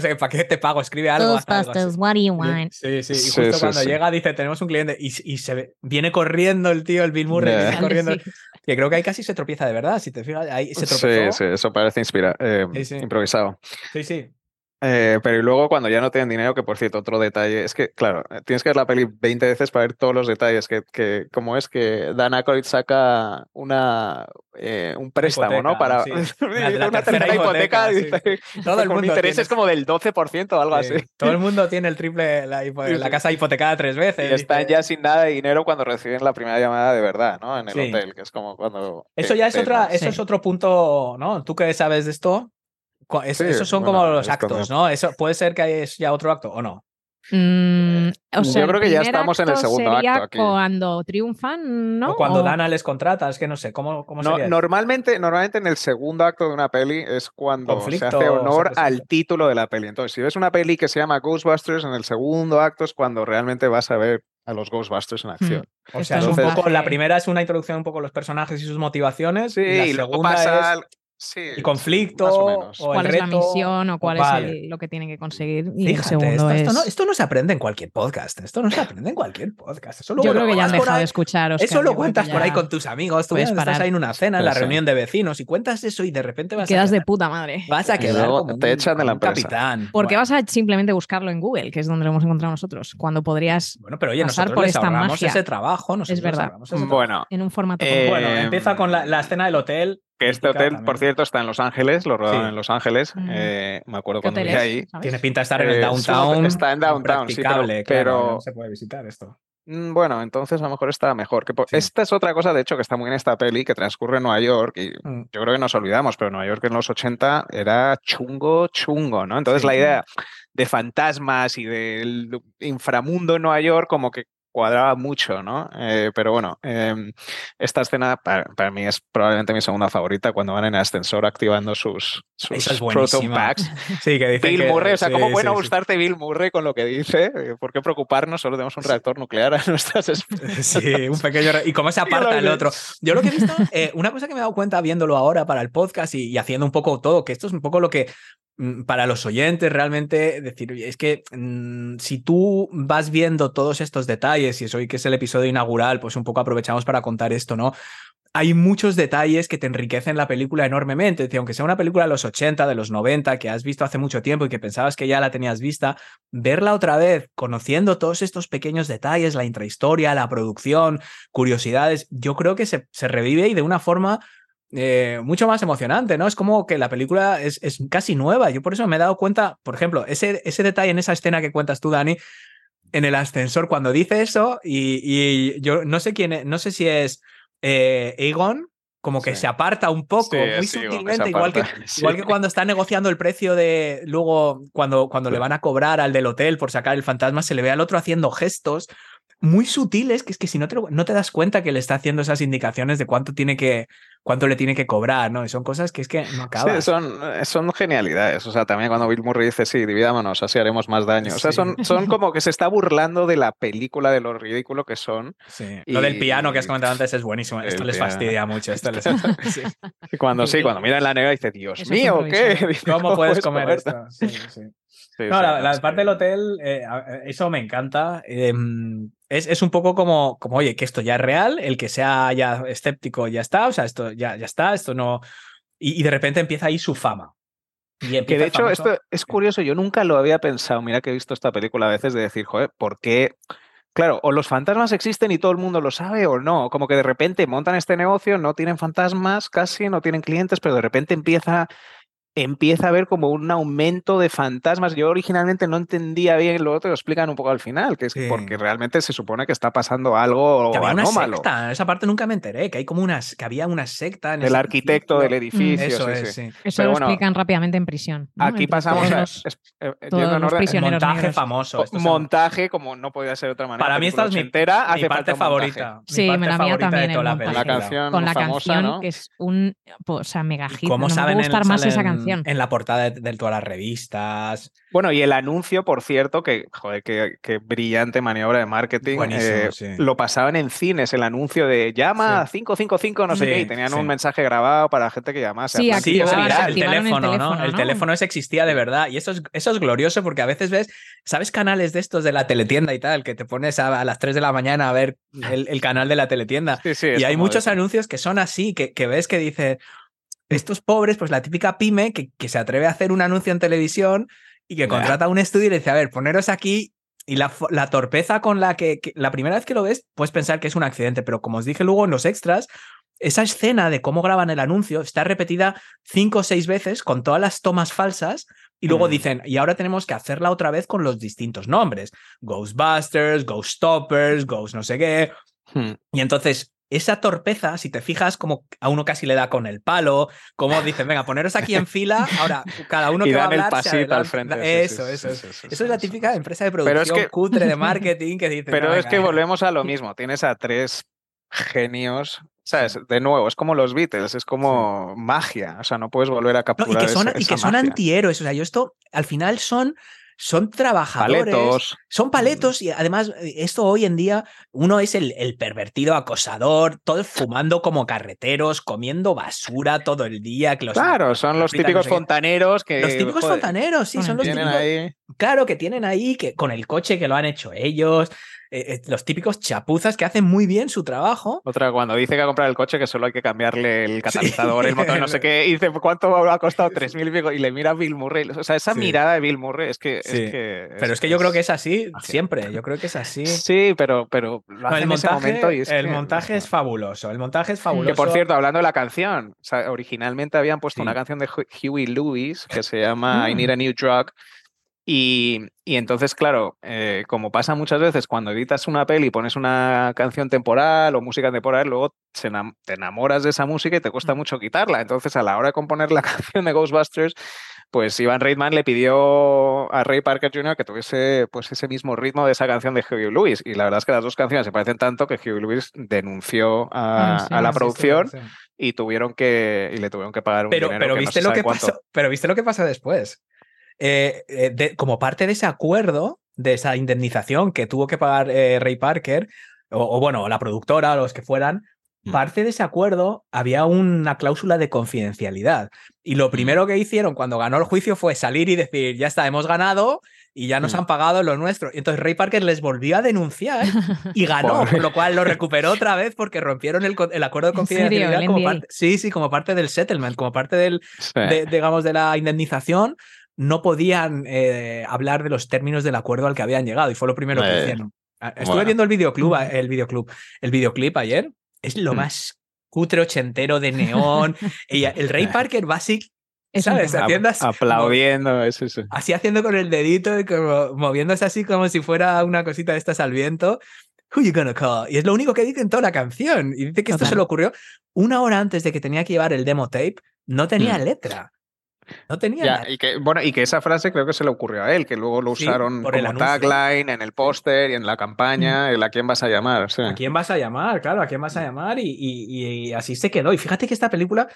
Speaker 3: sé. ¿Para qué te pago? Escribe algo. haz algo así.
Speaker 7: What do you want?
Speaker 3: Sí, sí. Y
Speaker 4: Sí,
Speaker 3: justo
Speaker 4: sí,
Speaker 3: cuando
Speaker 4: sí.
Speaker 3: llega dice, tenemos un cliente y, y se ve- viene corriendo el tío, el Bill Murray,
Speaker 4: Yeah.
Speaker 3: viene corriendo.
Speaker 5: Sí.
Speaker 3: Que creo que ahí casi se tropieza de verdad, si te fijas. Ahí se
Speaker 4: Sí,
Speaker 3: tropezó.
Speaker 4: sí, eso parece inspira eh,
Speaker 3: Sí, sí.
Speaker 4: improvisado.
Speaker 3: sí, sí.
Speaker 4: Eh, pero y luego cuando ya no tienen dinero, que por cierto, otro detalle, es que, claro, eh, tienes que ver la peli 20 veces para ver todos los detalles, que, que como es que Dan Aykroyd saca una, eh, un préstamo, ¿no? Para
Speaker 3: sí.
Speaker 4: dice
Speaker 3: La- la
Speaker 4: una
Speaker 3: tercera
Speaker 4: tercera hipoteca,
Speaker 3: hipoteca, sí.
Speaker 4: dice,
Speaker 3: Todo el mundo
Speaker 4: intereses
Speaker 3: tiene.
Speaker 4: como del 12% o algo
Speaker 3: Sí.
Speaker 4: así.
Speaker 3: Todo el mundo tiene el triple, la, casa hipotecada tres veces.
Speaker 4: Y están
Speaker 3: dice.
Speaker 4: ya sin nada de dinero cuando reciben la primera llamada de verdad, ¿no? En el
Speaker 3: Sí.
Speaker 4: hotel, que es como cuando...
Speaker 3: Eso ya es otra, eso
Speaker 5: Sí.
Speaker 3: es otro punto, ¿no? Tú que sabes de esto, es-
Speaker 4: Sí,
Speaker 3: esos son
Speaker 4: bueno,
Speaker 3: como los
Speaker 4: es
Speaker 3: actos, ¿no? Eso puede ser que hay ya otro acto o no.
Speaker 5: Mm, o
Speaker 4: Yo
Speaker 5: sea,
Speaker 4: creo que ya estamos en el segundo
Speaker 5: sería
Speaker 4: acto aquí.
Speaker 5: cuando triunfan, ¿no?
Speaker 3: O cuando
Speaker 5: O-
Speaker 3: Dana les contrata, es que no sé, ¿cómo, cómo
Speaker 4: No,
Speaker 3: sería? eso?
Speaker 4: normalmente, normalmente en el segundo acto de una peli es cuando
Speaker 3: Conflicto,
Speaker 4: se hace honor
Speaker 3: se
Speaker 4: al título de la peli. Entonces, si ves una peli que se llama Ghostbusters, en el segundo acto es cuando realmente vas a ver a los Ghostbusters en acción.
Speaker 3: O
Speaker 5: Esto
Speaker 3: sea,
Speaker 5: es
Speaker 3: es un poco, la primera es una introducción un poco a los personajes y sus motivaciones.
Speaker 4: Sí,
Speaker 3: y la
Speaker 4: y luego
Speaker 3: segunda
Speaker 4: pasa
Speaker 3: es
Speaker 4: al- sí, sí,
Speaker 3: conflicto
Speaker 4: más o menos.
Speaker 3: o el
Speaker 5: cuál es la misión o cuál
Speaker 3: vale.
Speaker 5: es el- lo que tienen que conseguir. Y el
Speaker 3: Fíjate,
Speaker 5: segundo
Speaker 3: esto,
Speaker 5: es.
Speaker 3: esto no, esto no se aprende en cualquier podcast. Esto no se aprende en cualquier podcast. Eso
Speaker 5: Yo creo
Speaker 3: lo
Speaker 5: que ya han
Speaker 3: cuentas por
Speaker 5: dejado
Speaker 3: ahí-
Speaker 5: de escuchar. Oscar,
Speaker 3: Eso lo cuentas por ahí con tus amigos. Tú
Speaker 5: puedes
Speaker 3: estás
Speaker 5: parar.
Speaker 3: ahí en una cena, en la
Speaker 4: sí.
Speaker 3: reunión de vecinos y cuentas eso y de repente vas
Speaker 5: Quedas
Speaker 3: a
Speaker 5: de
Speaker 3: quedar,
Speaker 5: puta madre.
Speaker 3: vas a
Speaker 4: Y
Speaker 3: quedar como
Speaker 4: te
Speaker 3: un-
Speaker 4: echan de la empresa.
Speaker 3: capitán.
Speaker 5: Porque
Speaker 3: Bueno,
Speaker 5: vas a simplemente buscarlo en Google, que es donde lo hemos encontrado nosotros, cuando podrías
Speaker 3: Bueno, pero oye,
Speaker 5: pasar
Speaker 3: nosotros
Speaker 5: por
Speaker 3: les
Speaker 5: esta magia.
Speaker 3: ese trabajo. nosotros
Speaker 5: verdad.
Speaker 3: ahorramos ese trabajo.
Speaker 4: Bueno,
Speaker 5: en un formato.
Speaker 3: Bueno, empieza con la escena del hotel.
Speaker 4: Que este
Speaker 3: mítica
Speaker 4: hotel,
Speaker 3: también.
Speaker 4: por cierto, está en Los Ángeles, lo rodaron
Speaker 3: Sí.
Speaker 4: en Los Ángeles.
Speaker 5: Mm.
Speaker 4: eh, me acuerdo
Speaker 5: ¿Qué
Speaker 4: cuando vi ahí.
Speaker 5: ¿Sabes?
Speaker 3: Tiene pinta de estar en
Speaker 4: Eh,
Speaker 3: el
Speaker 4: un
Speaker 3: downtown.
Speaker 4: está en downtown, sí, pero-
Speaker 3: claro,
Speaker 4: pero-
Speaker 3: no se puede visitar esto.
Speaker 4: Mm, Bueno, entonces a lo mejor está mejor. Que po-
Speaker 3: Sí.
Speaker 4: Esta es otra cosa, de hecho, que está muy en esta peli, que transcurre en Nueva York. Y
Speaker 3: Mm.
Speaker 4: yo creo que nos olvidamos, pero Nueva York en los 80 era chungo, chungo, ¿no? Entonces
Speaker 3: Sí.
Speaker 4: la idea de fantasmas y del inframundo en Nueva York como que cuadraba mucho, ¿no? Eh, pero bueno, em, esta escena para, para mí es probablemente mi segunda favorita cuando van en el ascensor activando sus, sus
Speaker 3: Esa es
Speaker 4: Proton. Packs.
Speaker 3: Sí, que
Speaker 4: Bill
Speaker 3: que-
Speaker 4: Murray, o sea,
Speaker 3: sí,
Speaker 4: ¿cómo puede
Speaker 3: sí, sí.
Speaker 4: gustarte Bill Murray con lo que dice? Eh, ¿Por qué preocuparnos? Solo tenemos un reactor nuclear a nuestras espaldas.
Speaker 3: Sí, un pequeño. Y cómo se aparta el otro. Yo lo que he visto, eh, una cosa que me he dado cuenta viéndolo ahora para el podcast y, y haciendo un poco todo, que esto es un poco lo que para los oyentes realmente decir, es que mm, si tú vas viendo todos estos detalles, y es hoy que es el episodio inaugural, pues un poco aprovechamos para contar esto, ¿no? Hay muchos detalles que te enriquecen la película enormemente. Es decir, aunque sea una película de los 80, de los 90, que has visto hace mucho tiempo y que pensabas que ya la tenías vista, verla otra vez, conociendo todos estos pequeños detalles, la intrahistoria, la producción, curiosidades, yo creo que se, se revive y de una forma eh, mucho más emocionante, ¿no? Es como que la película es, es casi nueva. Yo por eso me he dado cuenta, por ejemplo, ese, ese detalle en esa escena que cuentas tú, Dani, en el ascensor, cuando dice eso, y, y yo no sé quién es, no sé si es eh, Aegon, como que
Speaker 4: Sí.
Speaker 3: se aparta un poco,
Speaker 4: Sí,
Speaker 3: muy
Speaker 4: sí,
Speaker 3: sutilmente, igual que, igual que cuando está negociando el precio de luego, cuando, cuando le van a cobrar al del hotel por sacar el fantasma, se le ve al otro haciendo gestos. muy sutiles que es que si no te, no te das cuenta que le está haciendo esas indicaciones de cuánto tiene que cuánto le tiene que cobrar, ¿no? Y son cosas que es que no acabas.
Speaker 8: Sí, son, son genialidades. O sea, también cuando Bill Murray dice, sí, dividámonos, así haremos más daño. O sea,
Speaker 3: Sí.
Speaker 8: son, son como que se está burlando de la película, de lo ridículo que son.
Speaker 3: Sí. Lo del piano que has comentado antes es buenísimo. Esto
Speaker 8: El
Speaker 3: les
Speaker 8: piano.
Speaker 3: fastidia mucho. Esto les... sí.
Speaker 8: Y cuando sí, cuando mira en la negra dice, Dios
Speaker 5: Eso
Speaker 8: mío, ¿qué?
Speaker 3: ¿Cómo puedes
Speaker 8: comer
Speaker 3: comer esto? Sí, sí.
Speaker 8: Sí,
Speaker 3: No,
Speaker 8: sí,
Speaker 3: la, parte del hotel, eh, eso me encanta. Em, es, es un poco como, como, oye, que esto ya es real, el que sea ya escéptico ya está, o sea, esto ya, ya está, esto no. Y, y de repente empieza ahí su fama. Y
Speaker 4: Que de hecho,
Speaker 3: famoso-
Speaker 4: esto es curioso, yo nunca lo había pensado, mira que he visto esta película a veces de decir, joder, ¿por qué? Claro, o los fantasmas existen y todo el mundo lo sabe o no, como que de repente montan este negocio, no tienen fantasmas casi, no tienen clientes, pero de repente empieza empieza a haber como un aumento de fantasmas. Yo originalmente no entendía bien, luego te lo explican un poco al final, que es
Speaker 3: Sí.
Speaker 4: porque realmente se supone que está pasando algo
Speaker 3: Que había una
Speaker 4: anómalo.
Speaker 3: secta, en esa parte nunca me enteré, que hay como unas, que había una secta en ese
Speaker 4: arquitecto del
Speaker 3: edificio.
Speaker 4: edificio.
Speaker 3: Eso
Speaker 4: sí,
Speaker 3: es,
Speaker 4: sí.
Speaker 3: sí.
Speaker 5: Eso
Speaker 4: Pero
Speaker 5: lo
Speaker 4: bueno,
Speaker 5: explican rápidamente en prisión. ¿no?
Speaker 4: Aquí pasamos
Speaker 5: todos
Speaker 4: a
Speaker 5: los-
Speaker 4: es- eh,
Speaker 5: prisioneros
Speaker 3: montaje
Speaker 5: negros.
Speaker 3: famoso. es
Speaker 4: montaje, como no podía ser de otra manera.
Speaker 3: Para mí esta es mi-
Speaker 4: entera,
Speaker 3: mi
Speaker 4: hace
Speaker 3: parte favorita. mi
Speaker 5: Sí,
Speaker 3: parte
Speaker 5: la mía también, el
Speaker 3: la
Speaker 8: canción
Speaker 5: con la canción que es un o sea mega hit.
Speaker 3: cómo
Speaker 5: me
Speaker 3: saben
Speaker 5: gustar más esa canción.
Speaker 3: En la portada de, de todas las revistas.
Speaker 4: Bueno, y el anuncio, por cierto, que, joder, qué, qué brillante maniobra de marketing.
Speaker 3: Buenísimo,
Speaker 4: eh,
Speaker 3: sí.
Speaker 4: Lo pasaban en cines, el anuncio de llama
Speaker 3: Sí.
Speaker 4: 555, no sé
Speaker 3: Sí,
Speaker 4: qué, y tenían
Speaker 3: sí.
Speaker 4: un mensaje grabado para gente que llamase.
Speaker 5: Sí,
Speaker 3: el teléfono, ¿no? El
Speaker 5: ¿no?
Speaker 3: teléfono ese existía de verdad. Y eso es, eso es glorioso porque a veces ves, ¿sabes canales de estos de la teletienda y tal? Que te pones a, a las 3 de la mañana a ver el, el canal de la teletienda.
Speaker 4: Sí, sí, es
Speaker 3: y hay muchos anuncios que son así, que, que ves que dice, estos pobres, pues la típica pyme que, que se atreve a hacer un anuncio en televisión y que contrata a un estudio y le dice, a ver, poneros aquí. Y la, la torpeza con la que, que la primera vez que lo ves, puedes pensar que es un accidente, pero como os dije luego en los extras, esa escena de cómo graban el anuncio está repetida cinco o seis veces con todas las tomas falsas y luego
Speaker 4: Mm.
Speaker 3: dicen, y ahora tenemos que hacerla otra vez con los distintos nombres. Ghostbusters, Ghost Stoppers, Ghost no sé qué.
Speaker 4: Hmm.
Speaker 3: Y entonces, esa torpeza, si te fijas, como a uno casi le da con el palo, como dicen, venga, poneros aquí en fila, ahora cada uno
Speaker 4: Y
Speaker 3: que va a
Speaker 4: el
Speaker 3: hablar se
Speaker 4: pasito al frente, sí,
Speaker 3: Eso,
Speaker 4: sí,
Speaker 3: eso.
Speaker 4: sí,
Speaker 3: es.
Speaker 4: sí, sí,
Speaker 3: Eso es la típica empresa de
Speaker 4: Pero
Speaker 3: producción
Speaker 4: es que-
Speaker 3: cutre de marketing que dice.
Speaker 4: Pero
Speaker 3: "No,
Speaker 4: es
Speaker 3: venga,
Speaker 4: que
Speaker 3: venga".
Speaker 4: volvemos a lo mismo. Tienes a tres genios, ¿sabes? De nuevo, es como los Beatles, es como magia. O sea, no puedes volver a
Speaker 3: No,
Speaker 4: capturar
Speaker 3: y que son,
Speaker 4: esa-
Speaker 3: y que son antihéroes. O sea, yo esto al final son, son trabajadores.
Speaker 4: Paletos.
Speaker 3: Son paletos y además eh, esto hoy en día uno es el, el pervertido acosador, todos fumando como carreteros, comiendo basura todo el día. Que los,
Speaker 4: Claro, son los
Speaker 3: no
Speaker 4: típicos
Speaker 3: sé
Speaker 4: fontaneros que.
Speaker 3: Los típicos
Speaker 4: joder,
Speaker 3: fontaneros, sí, son los típicos.
Speaker 8: ahí.
Speaker 3: Claro, que tienen ahí, que con el coche que lo han hecho ellos, eh, eh, los típicos chapuzas que hacen muy bien su trabajo.
Speaker 4: Otra, cuando dice que va a comprar el coche, que solo hay que cambiarle el catalizador, el motor, no sé qué, y dice, ¿cuánto ha costado? Tres mil y pico. Y le mira a Bill Murray. O sea, esa
Speaker 3: Sí.
Speaker 4: mirada de Bill Murray es que. es
Speaker 3: Sí.
Speaker 4: que
Speaker 3: Pero es que yo creo que es así siempre. Yo creo que es así.
Speaker 4: Sí, pero, pero lo
Speaker 3: No,
Speaker 4: hace
Speaker 3: el
Speaker 4: en ese
Speaker 3: montaje,
Speaker 4: momento y es
Speaker 3: el
Speaker 4: que-
Speaker 3: montaje es fabuloso. El montaje es fabuloso.
Speaker 4: Que por cierto, hablando de la canción, o sea, originalmente habían puesto una canción de Hu- Huey Lewis que se llama I
Speaker 3: Mm.
Speaker 4: Need a New Drug. Y, y entonces, claro, eh, como pasa muchas veces cuando editas una peli y pones una canción temporal o música temporal, luego te enamoras de esa música y te cuesta mucho quitarla. Entonces, a la hora de componer la canción de Ghostbusters, pues Ivan Reitman le pidió a Ray Parker Jr. que tuviese pues ese mismo ritmo de esa canción de Huey Lewis. Y la verdad es que las dos canciones se parecen tanto que Huey Lewis denunció a,
Speaker 5: Ah, sí,
Speaker 4: a la
Speaker 5: sí,
Speaker 4: producción
Speaker 3: Sí.
Speaker 4: y tuvieron que y le tuvieron que pagar un
Speaker 3: Pero,
Speaker 4: dinero
Speaker 3: pero
Speaker 4: que no
Speaker 3: viste
Speaker 4: se
Speaker 3: lo que pasó. Pero viste lo que pasó después. Eh, eh, de- como parte de ese acuerdo, de esa indemnización que tuvo que pagar eh, Ray Parker, o, o bueno, la productora, los que fueran,
Speaker 8: Mm.
Speaker 3: parte de ese acuerdo había una cláusula de confidencialidad. Y lo primero que hicieron cuando ganó el juicio fue salir y decir, ya está, hemos ganado y ya nos
Speaker 8: Mm.
Speaker 3: han pagado lo nuestro. Y entonces Ray Parker les volvió a denunciar y ganó, por lo cual lo recuperó otra vez porque rompieron el, el acuerdo de confidencialidad como parte, sí, sí, como parte del settlement, como parte del,
Speaker 4: Sí.
Speaker 3: de, digamos, de la indemnización, no podían eh, hablar de los términos del acuerdo al que habían llegado y fue lo primero que
Speaker 8: Eh,
Speaker 3: hicieron. Ah, Estuve
Speaker 8: bueno.
Speaker 3: viendo el videoclub, el videoclub, el videoclip ayer. Es lo
Speaker 4: Mm.
Speaker 3: más cutre ochentero de neón. el Ray Parker Basic, ¿sabes? así,
Speaker 4: Aplaudiendo, eso, eso.
Speaker 3: así haciendo con el dedito y como moviéndose así como si fuera una cosita de estas al viento. Who you gonna call? Y es lo único que dice en toda la canción. Y dice que esto
Speaker 5: Total.
Speaker 3: se le ocurrió una hora antes de que tenía que llevar el demo tape. No tenía
Speaker 8: Mm.
Speaker 3: letra. No tenía
Speaker 4: Ya,
Speaker 3: nada.
Speaker 4: y que, bueno, y que esa frase creo que se le ocurrió a él, que luego lo
Speaker 3: Sí,
Speaker 4: usaron
Speaker 3: por el
Speaker 4: como
Speaker 3: anuncio.
Speaker 4: tagline en el póster y en la campaña, el a quién vas a llamar. sí.
Speaker 3: ¿A quién vas a llamar? Claro, ¿a quién vas a llamar? Y, y- y así se quedó. Y fíjate que esta película,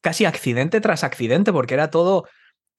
Speaker 3: casi accidente tras accidente, porque era todo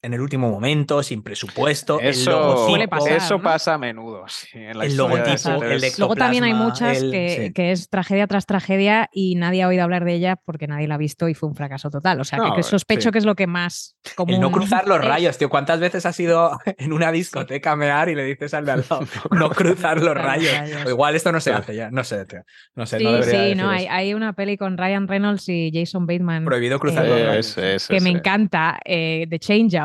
Speaker 3: en el último momento, sin presupuesto. el
Speaker 4: Eso,
Speaker 3: logotipo,
Speaker 5: Suele pasar,
Speaker 4: eso
Speaker 5: ¿no?
Speaker 4: pasa a menudo. sí, en la
Speaker 3: El logotipo, el.
Speaker 5: Luego también hay muchas
Speaker 3: el-
Speaker 5: que,
Speaker 3: sí.
Speaker 5: que es tragedia tras tragedia y nadie ha oído hablar de ella porque nadie la ha visto y fue un fracaso total. O sea, que-
Speaker 4: No,
Speaker 5: que, sospecho
Speaker 3: sí.
Speaker 5: que es lo que más común
Speaker 3: El no cruzar los
Speaker 5: es.
Speaker 3: rayos, tío. ¿Cuántas veces has ido en una discoteca a mear y le dices al de al lado, no cruzar los rayos? O igual esto no se hace ya. No sé, tío. No sé,
Speaker 5: Sí,
Speaker 3: no
Speaker 5: sí, no, hay, una peli con Ryan Reynolds y Jason Bateman
Speaker 3: Prohibido cruzar
Speaker 5: Eh,
Speaker 3: los rayos.
Speaker 4: ese, ese,
Speaker 5: que me encanta, eh, The Change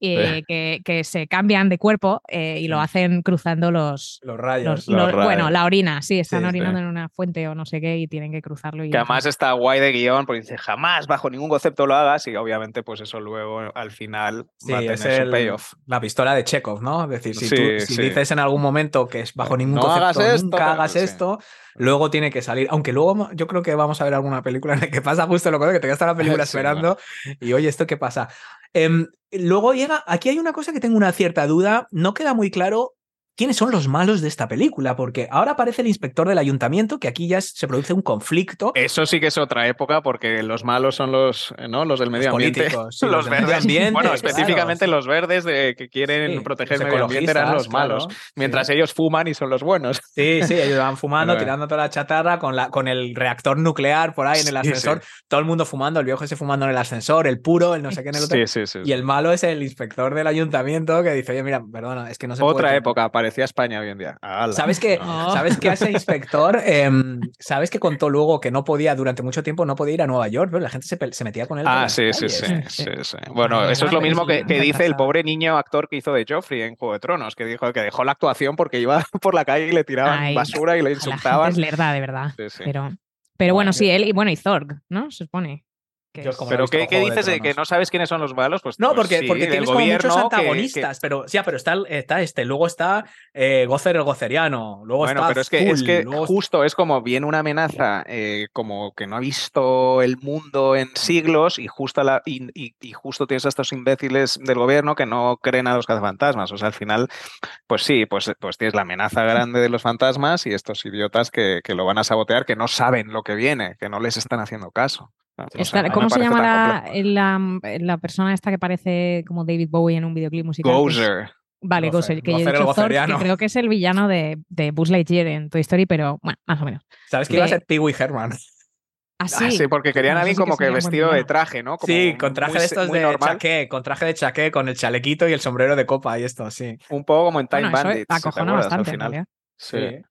Speaker 5: eh, que, que se cambian de cuerpo eh, y lo
Speaker 3: Mm.
Speaker 5: hacen cruzando los,
Speaker 3: Los rayos.
Speaker 5: los- los-
Speaker 4: rayos.
Speaker 5: bueno, la orina, sí, están
Speaker 3: Sí, sí.
Speaker 5: orinando en una fuente o no sé qué y tienen que cruzarlo. Y
Speaker 4: Que además está guay de guion, porque dice jamás bajo ningún concepto lo hagas, y obviamente, pues eso luego al final
Speaker 3: Sí,
Speaker 4: va a tener
Speaker 3: es
Speaker 4: su
Speaker 3: el-
Speaker 4: payoff.
Speaker 3: la pistola de Chekhov, ¿no? Es decir, si,
Speaker 4: Sí,
Speaker 3: tú, si
Speaker 4: sí.
Speaker 3: dices en algún momento que es bajo ningún
Speaker 4: No
Speaker 3: concepto,
Speaker 4: hagas esto,
Speaker 3: nunca hagas
Speaker 4: sí.
Speaker 3: esto, luego tiene que salir. Aunque luego yo creo que vamos a ver alguna película en la que pasa justo lo que te quedas toda la película
Speaker 4: Sí,
Speaker 3: esperando y oye, ¿esto qué pasa? Em, luego llega, aquí hay una cosa que tengo una cierta duda, no queda muy claro quiénes son los malos de esta película, porque ahora aparece el inspector del ayuntamiento, que aquí ya es- se produce un conflicto.
Speaker 4: Eso sí que es otra época, porque los malos son los, eh, ¿no? los del medio
Speaker 3: Los
Speaker 4: ambiente.
Speaker 3: políticos,
Speaker 4: los, verdes.
Speaker 3: ambiente,
Speaker 4: bueno, específicamente los verdes de, que quieren
Speaker 3: Sí,
Speaker 4: proteger el medio ambiente eran los malos.
Speaker 3: claro,
Speaker 4: Mientras
Speaker 3: sí.
Speaker 4: ellos fuman y son los buenos.
Speaker 3: Sí, sí, ellos van fumando, tirando toda la chatarra con, la, con el reactor nuclear por ahí en el ascensor.
Speaker 4: sí.
Speaker 3: Todo el mundo fumando, el viejo ese fumando en el ascensor, el puro, el no sé qué en el otro.
Speaker 4: Sí, sí, sí.
Speaker 3: Y el malo es el inspector del ayuntamiento que dice, oye, mira, perdona, es que no se puede
Speaker 4: Otra
Speaker 3: tener".
Speaker 4: época, parecía España hoy en día.
Speaker 3: ¿Sabes que,
Speaker 5: No.
Speaker 3: ¿Sabes que a ese inspector, em, sabes que contó luego que no podía, durante mucho tiempo, no podía ir a Nueva York, pero la gente se, metía con él.
Speaker 4: Ah, sí, sí, sí,
Speaker 5: Sí.
Speaker 4: sí, sí. Bueno,
Speaker 5: Ah,
Speaker 4: eso es lo mismo que, dice el pobre niño actor que hizo de Joffrey en Juego de Tronos, que dijo que dejó la actuación porque iba por la calle y le tiraban
Speaker 5: Ay,
Speaker 4: basura y le insultaban.
Speaker 5: es lerda, de verdad.
Speaker 4: Sí, sí.
Speaker 5: Pero, pero bueno, sí, él y bueno, y Zorg, ¿no? Se supone. Que
Speaker 3: Yo como
Speaker 4: Pero ¿qué, dices de, que no sabes quiénes son los malos? Pues
Speaker 3: No,
Speaker 4: pues
Speaker 3: porque,
Speaker 4: sí,
Speaker 3: porque tienes como muchos
Speaker 4: gobierno que- que-
Speaker 3: antagonistas, pero sí, pero está, está este, luego está eh, Gozer el Goceriano, luego
Speaker 4: Bueno,
Speaker 3: está
Speaker 4: pero es que, es que
Speaker 3: luego
Speaker 4: justo es como viene una amenaza eh, como que no ha visto el mundo en siglos y justo, la, y, y- y justo tienes a estos imbéciles del gobierno que no creen a los cazafantasmas. O sea, al final, pues sí, pues, pues tienes la amenaza grande de los fantasmas y estos idiotas que, que lo van a sabotear, que no saben lo que viene, que no les están haciendo caso.
Speaker 5: ¿Cómo se llama la,
Speaker 4: complejo.
Speaker 5: la, la persona esta que parece como David Bowie en un videoclip musical? Que es-
Speaker 4: Gozer.
Speaker 5: Vale,
Speaker 3: Gozer,
Speaker 5: Gozer, que yo he
Speaker 3: Gozer
Speaker 5: dicho que
Speaker 3: goceriano.
Speaker 5: creo que es el villano de, de Buzz Lightyear en Toy Story, pero bueno, más o menos.
Speaker 3: ¿Sabes que iba a ser Pee Wee Herman?
Speaker 5: Así.
Speaker 4: Ah, sí, porque querían
Speaker 5: Bueno,
Speaker 4: a alguien
Speaker 5: que
Speaker 4: como que vestido de traje, ¿no? Como
Speaker 3: sí, con traje
Speaker 4: muy
Speaker 3: de estos de
Speaker 4: normal,
Speaker 3: chaqué, con traje de chaqué, con el chalequito y el sombrero de copa y esto, sí.
Speaker 4: Un poco como en Time
Speaker 5: Bueno,
Speaker 4: Bandits. Al
Speaker 5: bastante, en
Speaker 4: final. Sí.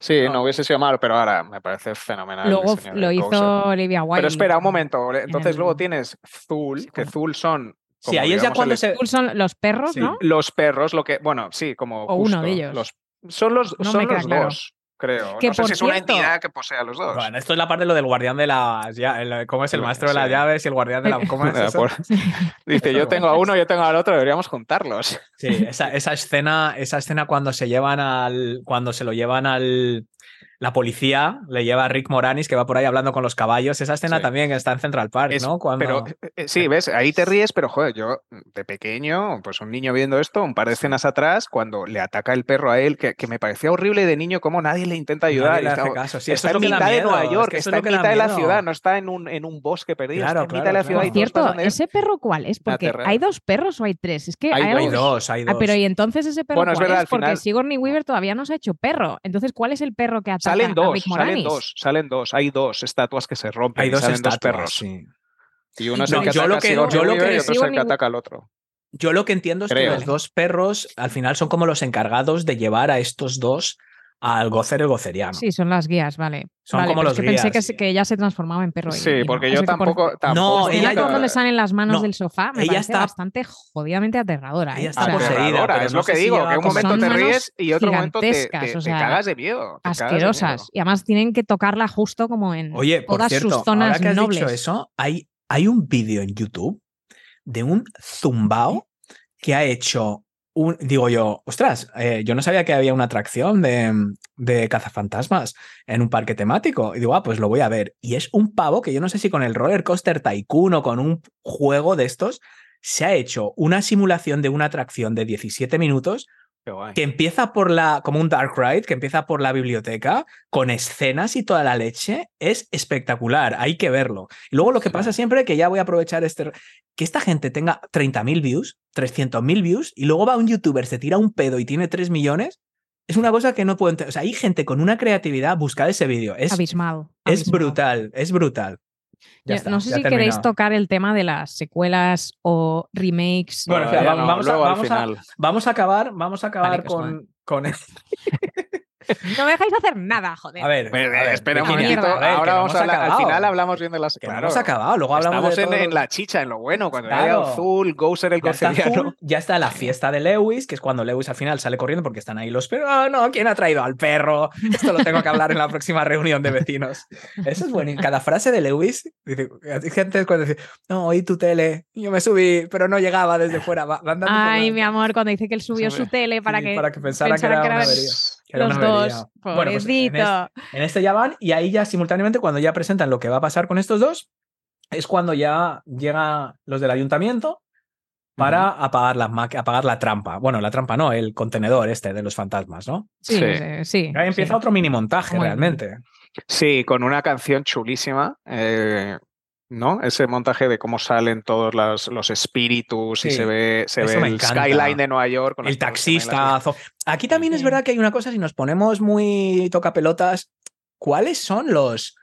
Speaker 4: Sí,
Speaker 3: No.
Speaker 4: no hubiese sido malo, pero ahora me parece fenomenal.
Speaker 5: Luego lo hizo Olivia Wilde.
Speaker 4: Pero espera un momento. Entonces luego tienes Zul,
Speaker 5: Sí,
Speaker 4: que
Speaker 5: como-
Speaker 4: Zul son.
Speaker 3: Sí, ahí es ya cuando
Speaker 4: el-
Speaker 3: se...
Speaker 5: Cool son los perros,
Speaker 3: Sí.
Speaker 5: ¿no?
Speaker 4: Los perros, lo que. Bueno, sí, como.
Speaker 5: O uno de ellos.
Speaker 4: Los, son los,
Speaker 5: No
Speaker 4: son los
Speaker 5: claro.
Speaker 4: dos, creo.
Speaker 5: Que
Speaker 4: no sé si es una entidad que posea a los dos.
Speaker 3: Bueno, esto es la parte de lo del guardián de las llaves. ¿Cómo es el
Speaker 4: Sí,
Speaker 3: maestro de las
Speaker 4: sí.
Speaker 3: llaves y el guardián de la... ¿Cómo es eso?
Speaker 4: por- Dice, yo tengo a uno, yo tengo al otro, deberíamos juntarlos.
Speaker 3: Sí, esa, esa escena, esa escena cuando se llevan al. Cuando se lo llevan al. La policía le lleva a Rick Moranis, que va por ahí hablando con los caballos. Esa escena
Speaker 4: Sí.
Speaker 3: también está en Central Park,
Speaker 4: Es-
Speaker 3: ¿no? Cuando...
Speaker 4: Pero eh, eh, sí, ves, ahí te ríes, pero joder, yo de pequeño, pues un niño viendo esto, un par de escenas atrás, cuando le ataca el perro a él, que, que me parecía horrible de niño cómo nadie le intenta
Speaker 3: Nadie
Speaker 4: ayudar.
Speaker 3: le
Speaker 4: está-
Speaker 3: caso. Sí,
Speaker 4: está en mitad de Nueva
Speaker 3: es
Speaker 4: York,
Speaker 3: que
Speaker 4: está en mitad de la ciudad, no está en un, en un bosque perdido,
Speaker 3: Claro,
Speaker 4: está en mitad
Speaker 3: claro,
Speaker 4: de la ciudad.
Speaker 5: Por cierto, ¿ese perro cuál es? Porque. ¿hay dos perros o hay tres? Es que
Speaker 4: Hay
Speaker 5: hay,
Speaker 3: Hay
Speaker 5: algo-
Speaker 3: dos, hay dos.
Speaker 5: Ah, pero y entonces ese perro
Speaker 4: Bueno, es
Speaker 5: cuál
Speaker 4: verdad,
Speaker 5: es? Porque
Speaker 4: final-
Speaker 5: Sigourney Weaver todavía no se ha hecho perro. Entonces, ¿cuál es el perro que ataca
Speaker 4: Salen dos, salen dos, salen dos. Hay dos estatuas que se rompen
Speaker 3: Hay
Speaker 4: y
Speaker 3: dos
Speaker 4: salen
Speaker 3: estatuas,
Speaker 4: dos perros.
Speaker 3: sí.
Speaker 4: Y uno es
Speaker 3: No,
Speaker 4: el que
Speaker 3: yo
Speaker 4: ataca
Speaker 3: lo que-
Speaker 4: Sigourney
Speaker 3: yo lo que
Speaker 4: Weaver y otro es el que
Speaker 5: Sigourney-
Speaker 4: ataca al otro.
Speaker 3: Yo lo que entiendo es
Speaker 4: Creo.
Speaker 3: que los dos perros al final son como los encargados de llevar a estos dos al gocer el goceriano.
Speaker 5: Sí, son las guías, vale.
Speaker 3: Son
Speaker 5: Vale,
Speaker 3: como los
Speaker 5: es que pensé
Speaker 3: guías,
Speaker 5: que,
Speaker 3: sí.
Speaker 5: que ella se transformaba en perro. y-
Speaker 4: Sí,
Speaker 5: y no.
Speaker 4: porque yo
Speaker 5: que por-
Speaker 4: tampoco. tampoco
Speaker 3: No,
Speaker 5: La
Speaker 3: ella
Speaker 5: cuando le salen las manos
Speaker 3: no,
Speaker 5: del sofá me
Speaker 3: ella
Speaker 5: parece
Speaker 3: está-
Speaker 5: bastante jodidamente aterradora. ¿eh?
Speaker 3: Ella está
Speaker 5: O sea,
Speaker 3: poseída,
Speaker 4: es
Speaker 3: no
Speaker 4: lo que
Speaker 3: si
Speaker 4: digo, que un momento te ríes y otro momento te, te-
Speaker 5: o
Speaker 4: te
Speaker 5: sea,
Speaker 4: cagas de miedo. de
Speaker 5: asquerosas.
Speaker 4: miedo.
Speaker 5: Y además tienen que tocarla justo como en
Speaker 3: Oye, por
Speaker 5: todas
Speaker 3: cierto,
Speaker 5: sus zonas
Speaker 3: ahora que has
Speaker 5: nobles.
Speaker 3: dicho eso, hay, hay un vídeo en YouTube de un zumbao que ha hecho un. Digo yo, ostras, eh, yo no sabía que había una atracción de, de cazafantasmas en un parque temático. Y digo, ah, pues lo voy a ver. Y es un pavo que yo no sé si con el roller coaster Tycoon o con un juego de estos se ha hecho una simulación de una atracción de 17 minutos. Que empieza por la, como un dark ride, que empieza por la biblioteca, con escenas y toda la leche, es espectacular, hay que verlo. Y luego lo que pasa siempre, que ya voy a aprovechar este, que esta gente tenga 30.000 views, 300.000 views, y luego va un youtuber, se tira un pedo y tiene 3 millones, es una cosa que no puedo entender. O sea, hay gente con una creatividad, buscad ese vídeo, es,
Speaker 5: Abismal.
Speaker 3: es
Speaker 5: abismal.
Speaker 3: brutal, es brutal. Ya
Speaker 5: Yo
Speaker 3: está,
Speaker 5: no sé
Speaker 3: ya
Speaker 5: si queréis tocar el tema de las secuelas o remakes.
Speaker 3: Bueno, vamos-
Speaker 4: no,
Speaker 3: vamos a- vamos a-
Speaker 4: final.
Speaker 3: Vamos a acabar, vamos a acabar con, con...
Speaker 5: No me dejáis hacer nada, joder.
Speaker 3: A ver,
Speaker 4: Bueno,
Speaker 3: a ver,
Speaker 4: espera un momentito.
Speaker 3: que
Speaker 4: Ahora vamos a hablar. Al final hablamos bien de las.
Speaker 3: Que no
Speaker 4: Claro.
Speaker 3: hemos acabado, luego hablamos
Speaker 4: Estamos
Speaker 3: de
Speaker 4: en,
Speaker 3: todo
Speaker 4: en
Speaker 3: lo-
Speaker 4: la chicha, en lo bueno. Cuando
Speaker 3: Claro.
Speaker 4: llega Azul, Gouser el.
Speaker 3: Azul, ya está la fiesta de Lewis, que es cuando Lewis al final sale corriendo porque están ahí los perros. Ah, no, ¿quién ha traído al perro? Esto lo tengo que hablar en la próxima reunión de vecinos. Eso es bueno. Cada frase de Lewis, dice, hay gente cuando dice, no, oí tu tele, yo me subí, pero no llegaba desde fuera. va- va andando por
Speaker 5: Ay, mi amor, cuando dice que él subió
Speaker 4: Sí,
Speaker 5: su tele para
Speaker 3: Sí,
Speaker 5: que,
Speaker 3: para que pensara que era una avería. Era
Speaker 5: los dos.
Speaker 3: Bueno, pues en
Speaker 5: Pobrecito.
Speaker 3: este- En este ya van y ahí ya simultáneamente cuando ya presentan lo que va a pasar con estos dos, es cuando ya llegan los del ayuntamiento para apagar, la, apagar la trampa. Bueno, la trampa no, el contenedor este de los fantasmas, ¿no?
Speaker 5: Sí,
Speaker 4: Sí.
Speaker 5: sí. sí,
Speaker 3: Ahí empieza
Speaker 5: sí.
Speaker 3: otro mini montaje
Speaker 5: Muy
Speaker 3: realmente.
Speaker 4: Sí, con una canción chulísima. eh, ¿No? Ese montaje de cómo salen todos los, los espíritus y se ve, se ve el
Speaker 3: encanta.
Speaker 4: skyline de Nueva York. con
Speaker 3: El taxistazo. Aquí también es verdad que hay una cosa, si nos ponemos muy tocapelotas, ¿cuáles son los...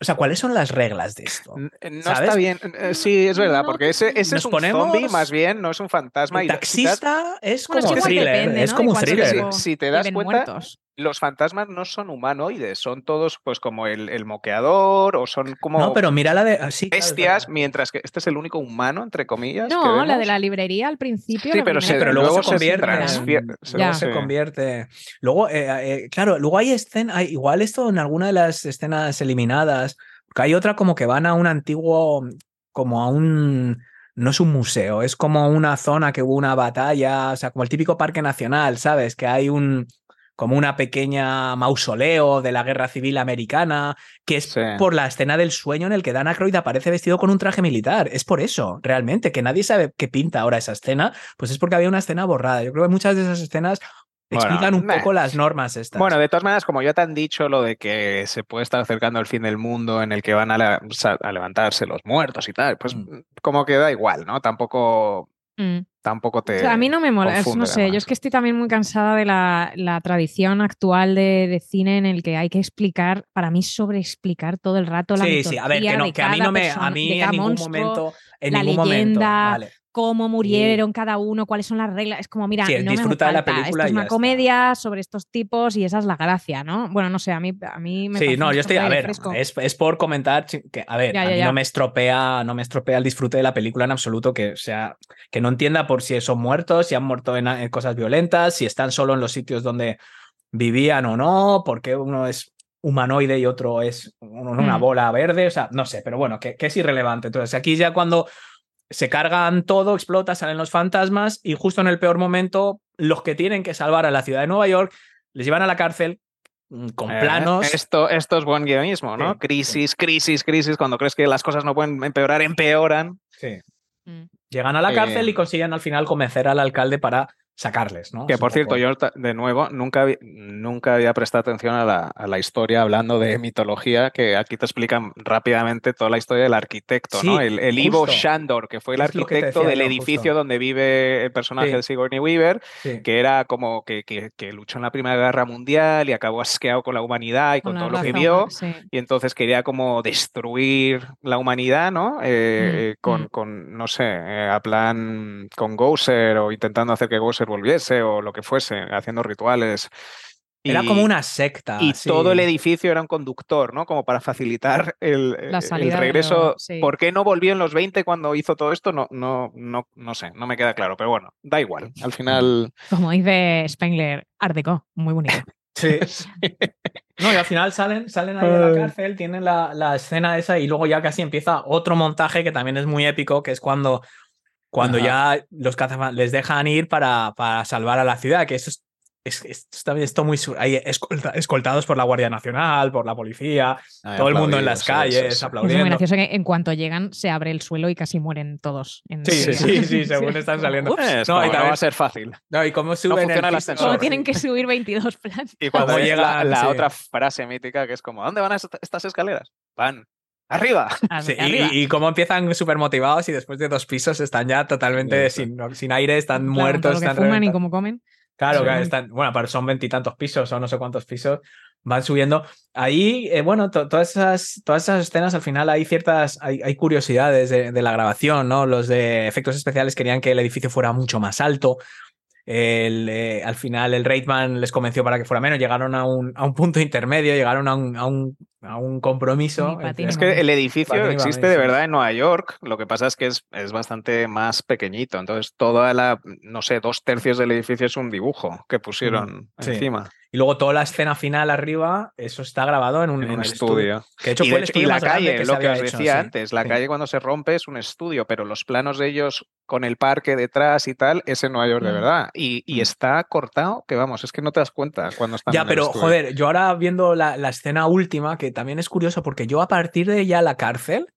Speaker 3: O sea, ¿cuáles son las reglas de esto?
Speaker 4: N- No
Speaker 3: ¿Sabes?
Speaker 4: está bien. eh, Sí, es verdad, porque ese, ese es un
Speaker 3: ponemos-
Speaker 4: zombie, más bien, no es un fantasma.
Speaker 3: El
Speaker 4: y
Speaker 3: taxista es
Speaker 5: Bueno, es
Speaker 3: como
Speaker 5: que
Speaker 3: thriller,
Speaker 5: depende,
Speaker 3: es
Speaker 5: ¿no?
Speaker 3: como un thriller.
Speaker 4: Si, te das cuenta,
Speaker 5: muertos.
Speaker 4: Los fantasmas no son humanoides, son todos pues como el, el moqueador o son como
Speaker 3: No, pero mira la de... ah, sí,
Speaker 4: bestias, mientras que este es el único humano, entre comillas. que
Speaker 5: No, la de la librería al principio.
Speaker 4: Sí, pero, se,
Speaker 3: pero luego
Speaker 4: luego
Speaker 3: se convierte
Speaker 4: se-
Speaker 3: se- convierte. Luego, eh, eh, claro, luego hay escenas, igual esto en alguna de las escenas eliminadas, porque hay otra como que van a un antiguo, como a un, no es un museo, es como una zona que hubo una batalla, o sea, como el típico parque nacional, ¿sabes? Que hay un, como una pequeña mausoleo de la guerra civil americana, que es
Speaker 4: Sí.
Speaker 3: por la escena del sueño en el que Dan Aykroyd aparece vestido con un traje militar. Es por eso, realmente, que nadie sabe qué pinta ahora esa escena, pues es porque había una escena borrada. Yo creo que muchas de esas escenas
Speaker 4: Bueno,
Speaker 3: explican un poco las normas estas.
Speaker 4: Bueno, de todas maneras, como ya te han dicho lo de que se puede estar acercando el fin del mundo en el que van a, la- sa- a levantarse los muertos y tal, pues
Speaker 3: Mm.
Speaker 4: como que da igual, ¿no? Tampoco,
Speaker 5: Mm.
Speaker 4: Tampoco te.
Speaker 5: O sea, a mí no me mola,
Speaker 4: confunde
Speaker 5: no sé, yo es que estoy también muy cansada de la, la tradición actual de, de cine en el que hay que explicar, para mí sobreexplicar todo el rato la
Speaker 3: sí, sí, a ver, que, no,
Speaker 5: de
Speaker 3: que a mí
Speaker 5: cada
Speaker 3: no me,
Speaker 5: persona-
Speaker 3: a
Speaker 5: de
Speaker 3: mí en
Speaker 5: cada
Speaker 3: ningún
Speaker 5: monstruo,
Speaker 3: momento, en
Speaker 5: la
Speaker 3: ningún momento,
Speaker 5: leyenda,
Speaker 3: vale.
Speaker 5: Cómo murieron cada uno, cuáles son las reglas. Es como, mira,
Speaker 3: Sí,
Speaker 5: no me hace
Speaker 3: disfruta de la
Speaker 5: falta.
Speaker 3: película
Speaker 5: Esto es una
Speaker 3: está.
Speaker 5: comedia sobre estos tipos y esa es la gracia, ¿no? Bueno, no sé, a mí, a mí me
Speaker 3: Sí, no, yo estoy, a ver, es, es por comentar que, a ver,
Speaker 5: Ya,
Speaker 3: a
Speaker 5: ya,
Speaker 3: mí
Speaker 5: ya.
Speaker 3: no me estropea, no me estropea el disfrute de la película en absoluto, que o sea, que no entienda por si son muertos, si han muerto en, en cosas violentas, si están solo en los sitios donde vivían o no, porque uno es humanoide y otro es un- una
Speaker 5: Mm.
Speaker 3: bola verde, o sea, no sé, pero bueno, que, que es irrelevante. Entonces, aquí ya cuando se cargan todo, explota, salen los fantasmas y justo en el peor momento, los que tienen que salvar a la ciudad de Nueva York les llevan a la cárcel mm, con
Speaker 4: Eh,
Speaker 3: planos.
Speaker 4: Esto, esto es buen guionismo, ¿no?
Speaker 3: Sí,
Speaker 4: crisis, crisis, crisis. Cuando crees que las cosas no pueden empeorar, empeoran.
Speaker 3: Sí.
Speaker 5: Mm.
Speaker 3: Llegan a la cárcel
Speaker 4: Eh,
Speaker 3: y consiguen al final convencer al alcalde para sacarles, ¿no?
Speaker 4: Que por cierto, yo de nuevo nunca, nunca había prestado atención a la, a la historia hablando de mitología, que aquí te explican rápidamente toda la historia del arquitecto, ¿no? El, el Ivo. Shandor, que fue el arquitecto
Speaker 3: decía
Speaker 4: del
Speaker 3: yo,
Speaker 4: edificio
Speaker 3: justo.
Speaker 4: donde vive el personaje
Speaker 3: Sí.
Speaker 4: de Sigourney Weaver,
Speaker 3: Sí.
Speaker 4: que era como que, que- que luchó en la Primera Guerra Mundial y acabó asqueado con la humanidad y con, todo lo que vio. Y entonces quería como destruir la humanidad, ¿no? Eh,
Speaker 5: Mm,
Speaker 4: eh, con,
Speaker 5: mm.
Speaker 4: con, no sé, eh, a plan con Gouser o intentando hacer que Gouser volviese o lo que fuese, haciendo rituales.
Speaker 3: Era
Speaker 4: Y-
Speaker 3: como una secta.
Speaker 4: Y
Speaker 3: sí.
Speaker 4: todo el edificio era un conductor, ¿no? Como para facilitar el,
Speaker 5: La
Speaker 4: el regreso.
Speaker 5: lo- sí.
Speaker 4: ¿Por qué no volvió en los 20 cuando hizo todo esto? No, no, no, no sé, no me queda claro, pero bueno, da igual. Al final.
Speaker 5: Como dice Spengler, Art Deco, muy bonito.
Speaker 3: Sí. No, y al final salen, salen ahí de la cárcel, tienen la, la escena esa y luego ya casi empieza otro montaje que también es muy épico, que es cuando, cuando
Speaker 4: Ajá.
Speaker 3: ya los cazafan les dejan ir para, para salvar a la ciudad, que eso es es, es- esto muy sur- ahí escolta- escoltados por la Guardia Nacional, por la policía,
Speaker 8: Ay,
Speaker 3: todo el mundo en las calles
Speaker 8: sí, sí.
Speaker 5: Es muy
Speaker 3: aplaudiendo.
Speaker 5: gracioso que en cuanto llegan se abre el suelo y casi mueren todos. en
Speaker 3: Sí, sí, sí, sí, según están saliendo.
Speaker 4: Es
Speaker 3: No,
Speaker 4: como,
Speaker 3: y
Speaker 4: no
Speaker 3: también-
Speaker 4: va a ser fácil.
Speaker 3: No, y cómo suben
Speaker 4: funciona el ascensor.
Speaker 5: Como tienen que subir 22 plantas.
Speaker 4: Y cuando
Speaker 3: Cómo
Speaker 4: es la, la
Speaker 3: sí.
Speaker 4: otra frase mítica que es como, ¿a dónde van est- estas escaleras? Van arriba.
Speaker 3: Sí, y-
Speaker 5: Arriba.
Speaker 3: y, y cómo empiezan súper motivados y después de dos pisos están ya totalmente
Speaker 8: Sí.
Speaker 3: sin, sin aire, están
Speaker 5: Claro,
Speaker 3: muertos, están
Speaker 5: fuman y cómo comen.
Speaker 3: Claro,
Speaker 5: Sí.
Speaker 3: claro, están, bueno, pero son veintitantos pisos o no sé cuántos pisos van subiendo. Ahí, eh, bueno, to- todas, esas, todas esas escenas al final hay ciertas, hay, hay curiosidades de, de la grabación, ¿no? Los de efectos especiales querían que el edificio fuera mucho más alto. El, eh, al final el Reitman les convenció para que fuera menos, llegaron a un, a un punto intermedio, llegaron a un, a un, a un compromiso.
Speaker 4: Es que el edificio
Speaker 3: Patín
Speaker 4: existe de verdad en Nueva York, lo que pasa es que es, es bastante más pequeñito, entonces toda la, no sé, dos tercios del edificio es un dibujo que pusieron
Speaker 3: Sí.
Speaker 4: encima
Speaker 3: Y luego toda la escena final arriba, eso está grabado en un,
Speaker 4: en
Speaker 3: en
Speaker 4: un estudio.
Speaker 3: Que de hecho
Speaker 4: Y,
Speaker 3: fue
Speaker 4: de
Speaker 3: el
Speaker 4: hecho- y
Speaker 3: estudio
Speaker 4: la
Speaker 3: más grande
Speaker 4: calle,
Speaker 3: que
Speaker 4: lo que os
Speaker 3: hecho,
Speaker 4: decía
Speaker 3: sí.
Speaker 4: antes, la
Speaker 3: Sí.
Speaker 4: calle cuando se rompe es un estudio, pero los planos de ellos con el parque detrás y tal es en Nueva York de
Speaker 5: Mm.
Speaker 4: verdad. Y, y está cortado, que vamos, es que no te das cuenta cuando están
Speaker 3: Ya,
Speaker 4: en
Speaker 3: pero joder, yo ahora viendo la, la escena última, que también es curioso, porque yo a partir de ya la cárcel,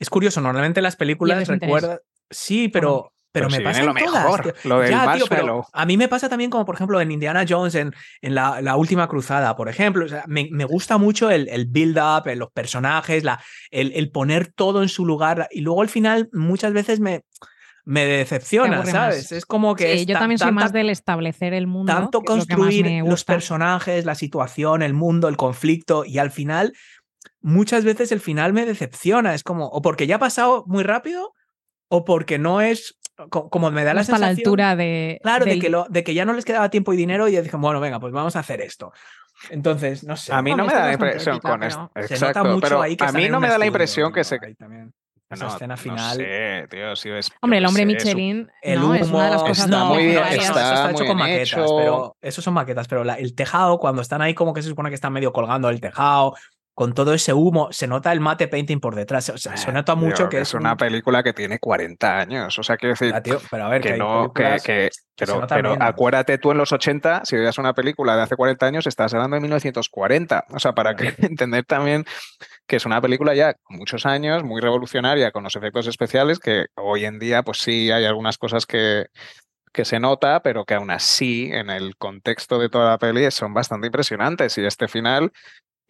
Speaker 3: es curioso, normalmente las películas recuerdan. Sí, pero, pero,
Speaker 4: Pero
Speaker 3: me
Speaker 4: si
Speaker 3: pasa
Speaker 4: lo
Speaker 3: todas,
Speaker 4: mejor,
Speaker 3: tío.
Speaker 4: lo del
Speaker 3: Ya, tío, pero
Speaker 4: marshmallow.
Speaker 3: a mí me pasa también como, por ejemplo, en Indiana Jones, en, en la, la última cruzada, por ejemplo. O sea, me, me gusta mucho el, el build-up, los personajes, la, el, el poner todo en su lugar. Y luego al final muchas veces me, me decepciona, ¿sabes?
Speaker 5: más.
Speaker 3: Es como que...
Speaker 5: Sí,
Speaker 3: es
Speaker 5: yo
Speaker 3: ta-
Speaker 5: también soy más del establecer el mundo.
Speaker 3: tanto
Speaker 5: lo
Speaker 3: construir los personajes, la situación, el mundo, el conflicto y al final muchas veces el final me decepciona, es como o porque ya ha pasado muy rápido o porque no es como me da
Speaker 5: No
Speaker 3: la
Speaker 5: está a la
Speaker 3: sensación
Speaker 5: altura de.
Speaker 3: claro de que lo, de que ya no les quedaba tiempo y dinero y dije, bueno, venga, pues vamos a hacer esto. Entonces, no sé.
Speaker 4: A mí no me da la impresión con esto.
Speaker 3: se nota
Speaker 4: Exacto,
Speaker 3: mucho
Speaker 4: pero
Speaker 3: ahí que
Speaker 4: a mí no me da la impresión que se
Speaker 3: también.
Speaker 4: No,
Speaker 3: Esa escena
Speaker 4: no
Speaker 3: final.
Speaker 4: sé, tío, si ves,
Speaker 5: Hombre, el hombre
Speaker 4: sé,
Speaker 5: Michelin
Speaker 3: El
Speaker 5: no, es una de las
Speaker 3: humo,
Speaker 5: cosas
Speaker 4: está
Speaker 5: más
Speaker 4: muy bien,
Speaker 3: eso, eso
Speaker 4: está
Speaker 3: hecho con maquetas,
Speaker 4: hecho.
Speaker 3: pero eso son maquetas, pero la- el tejado, cuando están ahí como que se supone que están medio colgando el tejado, con todo ese humo, se nota el mate painting por detrás, o sea, se
Speaker 4: Eh,
Speaker 3: nota mucho
Speaker 4: tío,
Speaker 3: que
Speaker 4: es una
Speaker 3: un-
Speaker 4: película que tiene 40 años, o sea, quiero decir,
Speaker 3: Ya, tío, pero a ver, que,
Speaker 4: no, que,
Speaker 3: películas
Speaker 4: que-
Speaker 3: se
Speaker 4: pero, acuérdate tú en los 80, si veías una película de hace 40 años, estás hablando de 1940. O sea, para que entender también que es una película ya con muchos años, muy revolucionaria con los efectos especiales, que hoy en día, pues sí, hay algunas cosas que, que se nota, pero que aún así, en el contexto de toda la peli, son bastante impresionantes. Y este final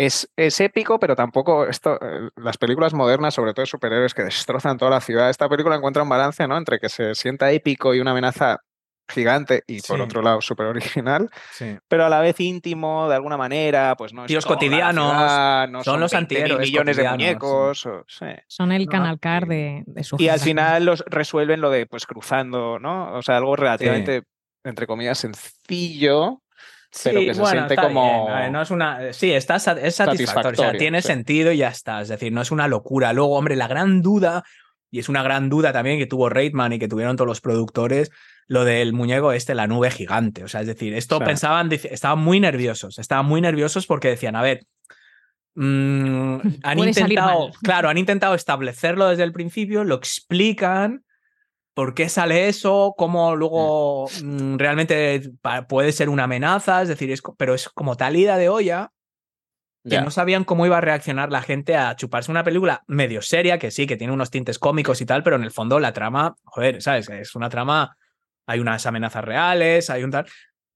Speaker 4: es, es épico, pero tampoco esto, eh, las películas modernas, sobre todo de superhéroes que destrozan toda la ciudad, esta película encuentra un balance, ¿no? Entre que se sienta épico y una amenaza gigante y por otro lado súper original,
Speaker 3: Sí.
Speaker 4: pero a la vez íntimo de alguna manera, pues no es
Speaker 3: Tíos cotidianos,
Speaker 4: ciudad, no
Speaker 3: son los
Speaker 4: 20.000
Speaker 3: antihéroes
Speaker 4: millones de muñecos, o- sí.
Speaker 5: Son el
Speaker 3: No,
Speaker 5: canal car
Speaker 4: y-
Speaker 5: de, de su
Speaker 4: Y al final los resuelven lo de pues cruzando, ¿no? O sea, algo relativamente, entre comillas, sencillo, pero
Speaker 3: Sí,
Speaker 4: que se
Speaker 3: bueno,
Speaker 4: siente
Speaker 3: está
Speaker 4: como...
Speaker 3: bien, no es una, sí, está, es satisfactorio, o sea, tiene
Speaker 4: sí.
Speaker 3: sentido y ya está. Es decir, no es una locura. Luego, hombre, la gran duda, y es una gran duda también que tuvo Reitman y que tuvieron todos los productores, lo del muñeco este, la nube gigante. O sea, es decir, esto pensaban, estaban muy nerviosos, estaban muy nerviosos porque decían, a ver, mm, han intentado, claro, han intentado establecerlo desde el principio, lo explican. ¿Por qué sale eso? ¿Cómo luego mm, realmente pa- puede ser una amenaza? Es decir, es, pero es como tal ida de olla que
Speaker 8: Ya.
Speaker 3: no sabían cómo iba a reaccionar la gente a chuparse una película medio seria, que sí, que tiene unos tintes cómicos y tal, pero en el fondo la trama, joder, ¿sabes? Es una trama, hay unas amenazas reales, hay un tal...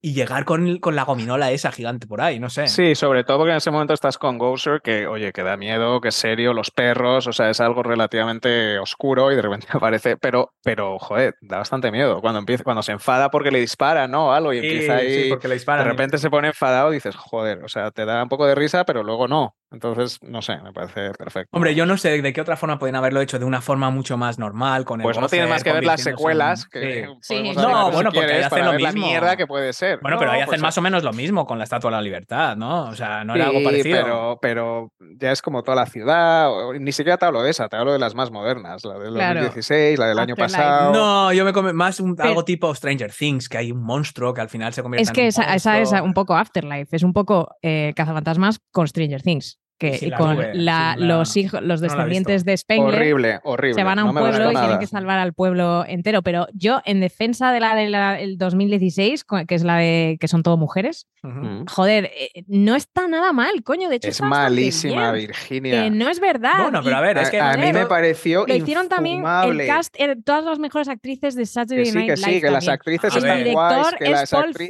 Speaker 3: Y llegar con, con la gominola esa gigante por ahí, no sé.
Speaker 4: Sí, sobre todo porque en ese momento estás con Gouser, que, oye, que da miedo, que es serio, los perros, o sea, es algo relativamente oscuro y de repente aparece, pero, pero, joder, da bastante miedo. Cuando empieza, cuando se enfada porque le dispara, ¿no? Algo y
Speaker 3: Sí,
Speaker 4: empieza ahí,
Speaker 3: sí, porque le
Speaker 4: de
Speaker 3: disparan.
Speaker 4: repente se pone enfadado y dices, joder, o sea, te da un poco de risa, pero luego no. Entonces, no sé, me parece perfecto.
Speaker 3: Hombre, yo no sé de qué otra forma podrían haberlo hecho, de una forma mucho más normal, con el
Speaker 4: Pues no tienes
Speaker 3: goce,
Speaker 4: más que ver las
Speaker 3: convirtiéndose en-
Speaker 4: secuelas, que
Speaker 3: Sí.
Speaker 5: Sí. No,
Speaker 4: si
Speaker 3: bueno, porque ahí
Speaker 4: quieres,
Speaker 3: hacen lo
Speaker 4: ver la
Speaker 3: mismo.
Speaker 4: mierda que puede ser.
Speaker 3: Bueno, pero
Speaker 4: No,
Speaker 3: ahí hacen
Speaker 4: pues,
Speaker 3: más o menos lo mismo con la Estatua de la Libertad, ¿no? O sea, no era algo parecido.
Speaker 4: Pero, pero ya es como toda la ciudad, o- ni siquiera te hablo de esa, te hablo de las más modernas, la del
Speaker 5: Claro.
Speaker 4: 2016, la del año pasado.
Speaker 3: No, yo me come más un-
Speaker 5: Pero-
Speaker 3: algo tipo Stranger Things, que hay un monstruo que al final se convierte
Speaker 5: Es
Speaker 3: en
Speaker 5: que
Speaker 3: un
Speaker 5: esa, esa es un poco Afterlife, es un poco eh, Cazafantasmas con Stranger Things. Que
Speaker 3: Sí, la
Speaker 5: con
Speaker 3: nube,
Speaker 5: la-
Speaker 3: sí, la-
Speaker 5: los hijos, los
Speaker 3: no la he
Speaker 5: descendientes de Spengler
Speaker 4: Horrible, horrible.
Speaker 5: se van a un pueblo y tienen que salvar al pueblo entero. Pero yo, en defensa de la del 2016, co- que es la de que son todo mujeres.
Speaker 4: Mm.
Speaker 5: joder, eh, no está nada mal, coño. De hecho,
Speaker 4: Es malísima,
Speaker 5: bien.
Speaker 4: Virginia.
Speaker 5: Que no es verdad.
Speaker 3: Bueno, pero a ver, es que
Speaker 4: a, a mí me pareció
Speaker 5: lo hicieron también el cast, eh, todas las mejores actrices de Saturday
Speaker 4: Que sí,
Speaker 5: Night
Speaker 4: que
Speaker 5: Live
Speaker 4: sí, que las actrices
Speaker 5: El
Speaker 4: están guays,
Speaker 5: director
Speaker 4: que
Speaker 5: es
Speaker 4: las
Speaker 5: Paul
Speaker 4: actri-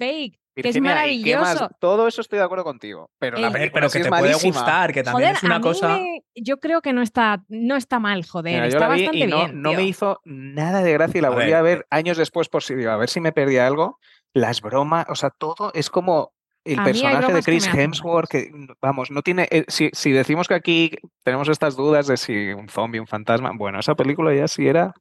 Speaker 5: Que es maravilloso.
Speaker 4: Todo eso estoy de acuerdo contigo, pero la película
Speaker 3: pero que te puede
Speaker 4: malísima.
Speaker 3: gustar, que también
Speaker 5: Joder,
Speaker 3: es una
Speaker 5: a mí
Speaker 3: cosa.
Speaker 5: me- yo creo que no está, no está mal, joder.
Speaker 4: Mira,
Speaker 5: está bastante
Speaker 4: y no,
Speaker 5: bien.
Speaker 4: no me hizo nada de gracia y la
Speaker 3: A
Speaker 4: volví
Speaker 3: ver,
Speaker 4: a ver años después por si digo, a ver si me perdía algo. Las bromas, o sea, todo es como el
Speaker 5: A
Speaker 4: personaje de
Speaker 5: que
Speaker 4: Chris Hemsworth, que vamos, no tiene. eh, si, si decimos que aquí tenemos estas dudas de si un zombie, un fantasma, bueno, esa película ya sí era.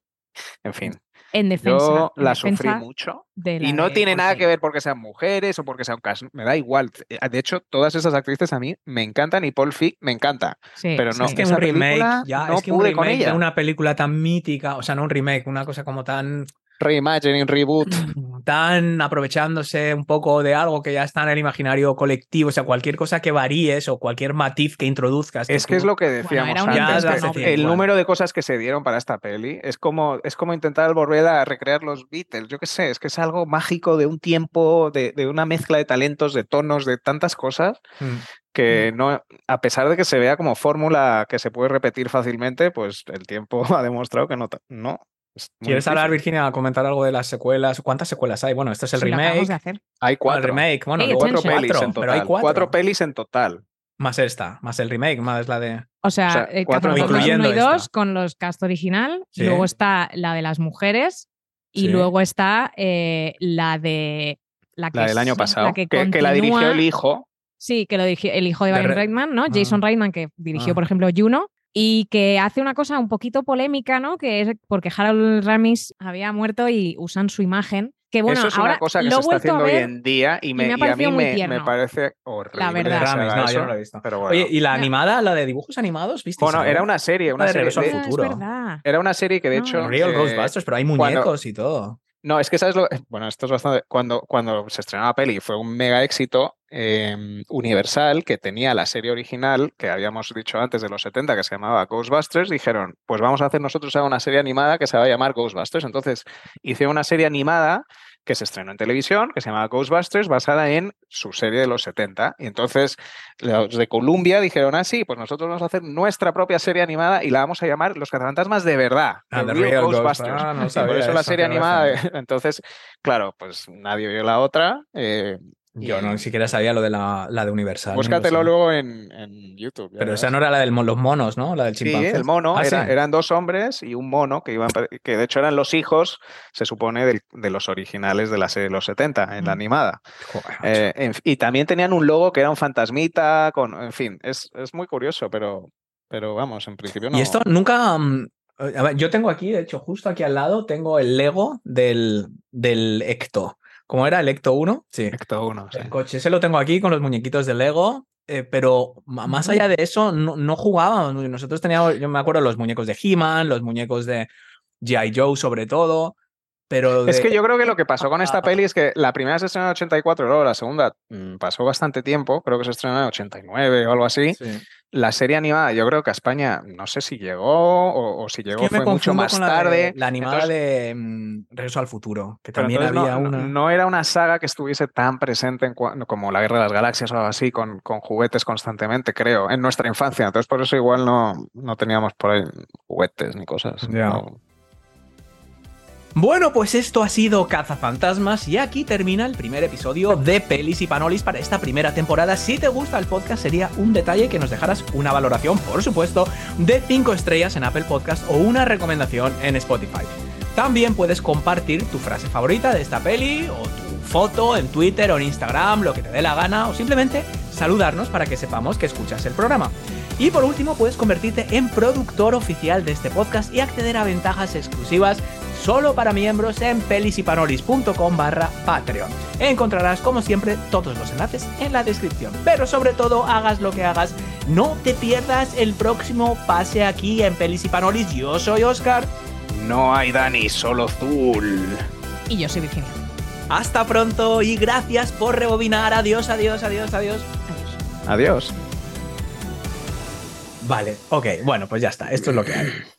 Speaker 4: En fin,
Speaker 5: En defensa.
Speaker 4: yo
Speaker 5: en
Speaker 4: la sufrí mucho. Y no tiene nada que ver porque sean mujeres o porque sean cast, me da igual. Eh, De hecho, todas esas actrices a mí me encantan y Paul Feig me encanta.
Speaker 5: Sí,
Speaker 4: pero no,
Speaker 3: es que
Speaker 4: esa
Speaker 3: un remake,
Speaker 4: película
Speaker 3: ya,
Speaker 4: no
Speaker 3: es que un
Speaker 4: pude con
Speaker 3: remake de
Speaker 4: ella.
Speaker 3: una película tan mítica, o sea, no un remake, una cosa como tan,
Speaker 4: Reimagining, reboot.
Speaker 3: tan aprovechándose un poco de algo que ya está en el imaginario colectivo, o sea, cualquier cosa que varíes o cualquier matiz que introduzcas.
Speaker 4: Es que es lo que decíamos antes, el
Speaker 3: Igual.
Speaker 4: número de cosas que se dieron para esta peli es como, es como intentar volver a recrear los Beatles. Yo qué sé, es que es algo mágico de un tiempo, de, de una mezcla de talentos, de tonos, de tantas cosas
Speaker 3: Mm.
Speaker 4: que no, a pesar de que se vea como fórmula que se puede repetir fácilmente, pues el tiempo ha demostrado que no. no
Speaker 3: ¿Quieres hablar. Virginia, a comentar algo de las secuelas? ¿Cuántas secuelas hay? Bueno, esto es el
Speaker 5: Sí, acabamos
Speaker 3: remake.
Speaker 5: de hacer.
Speaker 4: Hay
Speaker 3: el
Speaker 4: cuatro,
Speaker 3: remake, bueno,
Speaker 5: Hey,
Speaker 3: luego
Speaker 4: cuatro pelis
Speaker 3: cuatro,
Speaker 4: en
Speaker 3: pero
Speaker 4: total.
Speaker 3: hay cuatro.
Speaker 4: pelis en total.
Speaker 3: Más esta, más el remake, más la de.
Speaker 5: O sea,
Speaker 4: O sea,
Speaker 5: eh,
Speaker 4: cuatro
Speaker 3: incluyendo
Speaker 5: 1 y 2
Speaker 3: esta.
Speaker 5: con los cast original.
Speaker 3: Sí.
Speaker 5: Luego está la de las mujeres. Y
Speaker 3: Sí.
Speaker 5: luego está eh, la de. La, que
Speaker 4: La del año
Speaker 5: es-
Speaker 4: pasado,
Speaker 5: La
Speaker 4: que,
Speaker 5: que,
Speaker 4: que la dirigió el hijo.
Speaker 5: Sí, que lo dirigió el hijo de Brian
Speaker 3: Re-
Speaker 5: Reitman, ¿no?
Speaker 3: Ah.
Speaker 5: Jason Reitman, que dirigió,
Speaker 3: Ah.
Speaker 5: por ejemplo, Juno. Y que hace una cosa un poquito polémica, ¿no? Que es porque Harold Ramis había muerto y usan su imagen. Que bueno,
Speaker 4: eso es
Speaker 5: ahora
Speaker 4: una cosa que
Speaker 5: lo
Speaker 4: se está haciendo hoy en día y, me,
Speaker 5: me ha
Speaker 4: y a mí me, parece horrible.
Speaker 5: verdad.
Speaker 4: que se
Speaker 3: Ramis, no, yo no lo he visto.
Speaker 4: Pero bueno.
Speaker 3: Oye, ¿y la animada, la de dibujos animados? ¿Viste?
Speaker 4: Bueno, era una serie, una
Speaker 3: de
Speaker 4: serie.
Speaker 3: Regreso al
Speaker 4: de-
Speaker 5: Ah,
Speaker 3: futuro.
Speaker 5: verdad.
Speaker 4: Era una serie que de
Speaker 5: Ah.
Speaker 4: hecho.
Speaker 3: Real
Speaker 4: eh,
Speaker 3: Ghostbusters, pero hay
Speaker 4: cuando-
Speaker 3: muñecos y todo.
Speaker 4: No, es que sabes lo. Bueno, esto es bastante. Cuando, cuando se estrenó la peli fue un mega éxito. Eh, Universal, que tenía la serie original que habíamos dicho antes de los 70, que se llamaba Ghostbusters, dijeron: Pues vamos a hacer nosotros ahora una serie animada que se va a llamar Ghostbusters. Entonces, hice una serie animada que se estrenó en televisión, que se llamaba Ghostbusters, basada en su serie de los 70. Y entonces los de Columbia dijeron, ah, sí, pues nosotros vamos a hacer nuestra propia serie animada y la vamos a llamar Los Cazafantasmas de verdad.
Speaker 3: Ah,
Speaker 4: The Real Ghostbusters.
Speaker 3: Ghost- ah, no
Speaker 4: Y por
Speaker 3: sabía
Speaker 4: eso la serie animada. Entonces, claro, pues nadie vio la otra. eh,
Speaker 3: Yo no ni siquiera sabía lo de la, la de Universal. ni lo
Speaker 4: Búscatelo luego en, en YouTube. ya
Speaker 3: Pero
Speaker 4: verás.
Speaker 3: esa no era la de los monos, ¿no? La del
Speaker 4: Sí,
Speaker 3: chimpancé.
Speaker 4: el mono,
Speaker 3: Ah,
Speaker 4: era-
Speaker 3: sí.
Speaker 4: eran dos hombres y un mono que iban, que de hecho eran los hijos, se supone, del- de los originales de la serie de los 70, en la
Speaker 5: Mm.
Speaker 4: animada.
Speaker 3: Joder.
Speaker 4: Eh, en y también tenían un logo que era un fantasmita, con, en fin, es, es muy curioso, pero, pero vamos, en principio no.
Speaker 3: Y esto nunca. mm, a ver, yo tengo aquí, de hecho, justo aquí al lado, tengo el Lego del, del Ecto. ¿Cómo era? ¿El Ecto 1? Sí.
Speaker 4: Ecto uno, sí.
Speaker 3: El coche, ese lo tengo aquí con los muñequitos de Lego. eh, pero más allá de eso, no, no jugábamos. Nosotros teníamos, yo me acuerdo, los muñecos de He-Man, los muñecos de G.I. Joe, sobre todo. Pero
Speaker 4: Es que yo creo que lo que pasó con esta peli es que la primera se estrenó en 84 y luego la segunda mm, pasó bastante tiempo, creo que se estrenó en 89 o algo así.
Speaker 3: Sí.
Speaker 4: La serie animada, yo creo que a España, no sé si llegó o, o si
Speaker 3: Es
Speaker 4: llegó
Speaker 3: que
Speaker 4: fue mucho más
Speaker 3: de-
Speaker 4: tarde.
Speaker 3: La animada
Speaker 4: Entonces-
Speaker 3: de mm, Regreso al Futuro, que también había
Speaker 4: no,
Speaker 3: una.
Speaker 4: no era una saga que estuviese tan presente en como la Guerra de las Galaxias o algo así, con, con juguetes constantemente, creo, en nuestra infancia. Entonces, por eso igual no, no teníamos por ahí juguetes ni cosas.
Speaker 3: Ya.
Speaker 4: No.
Speaker 3: Bueno, pues esto ha sido Cazafantasmas y aquí termina el primer episodio de Pelis y Panolis para esta primera temporada. Si te gusta el podcast sería un detalle que nos dejaras una valoración, por supuesto, de 5 estrellas en Apple Podcast o una recomendación en Spotify. También puedes compartir tu frase favorita de esta peli o tu foto en Twitter o en Instagram, lo que te dé la gana, o simplemente saludarnos para que sepamos que escuchas el programa. Y por último, puedes convertirte en productor oficial de este podcast y acceder a ventajas exclusivas solo para miembros en pelisypanolis.com barra Patreon. Encontrarás, como siempre, todos los enlaces en la descripción. Pero sobre todo, hagas lo que hagas, no te pierdas el próximo pase aquí en Pelis y Panolis. Yo soy Oscar.
Speaker 4: No hay Dani, solo Zul.
Speaker 5: Y yo soy Virginia.
Speaker 3: Hasta pronto y gracias por rebobinar. Adiós, adiós, adiós, adiós.
Speaker 5: Adiós.
Speaker 4: Adiós.
Speaker 3: Vale, ok, bueno, pues ya está, esto es lo que hay.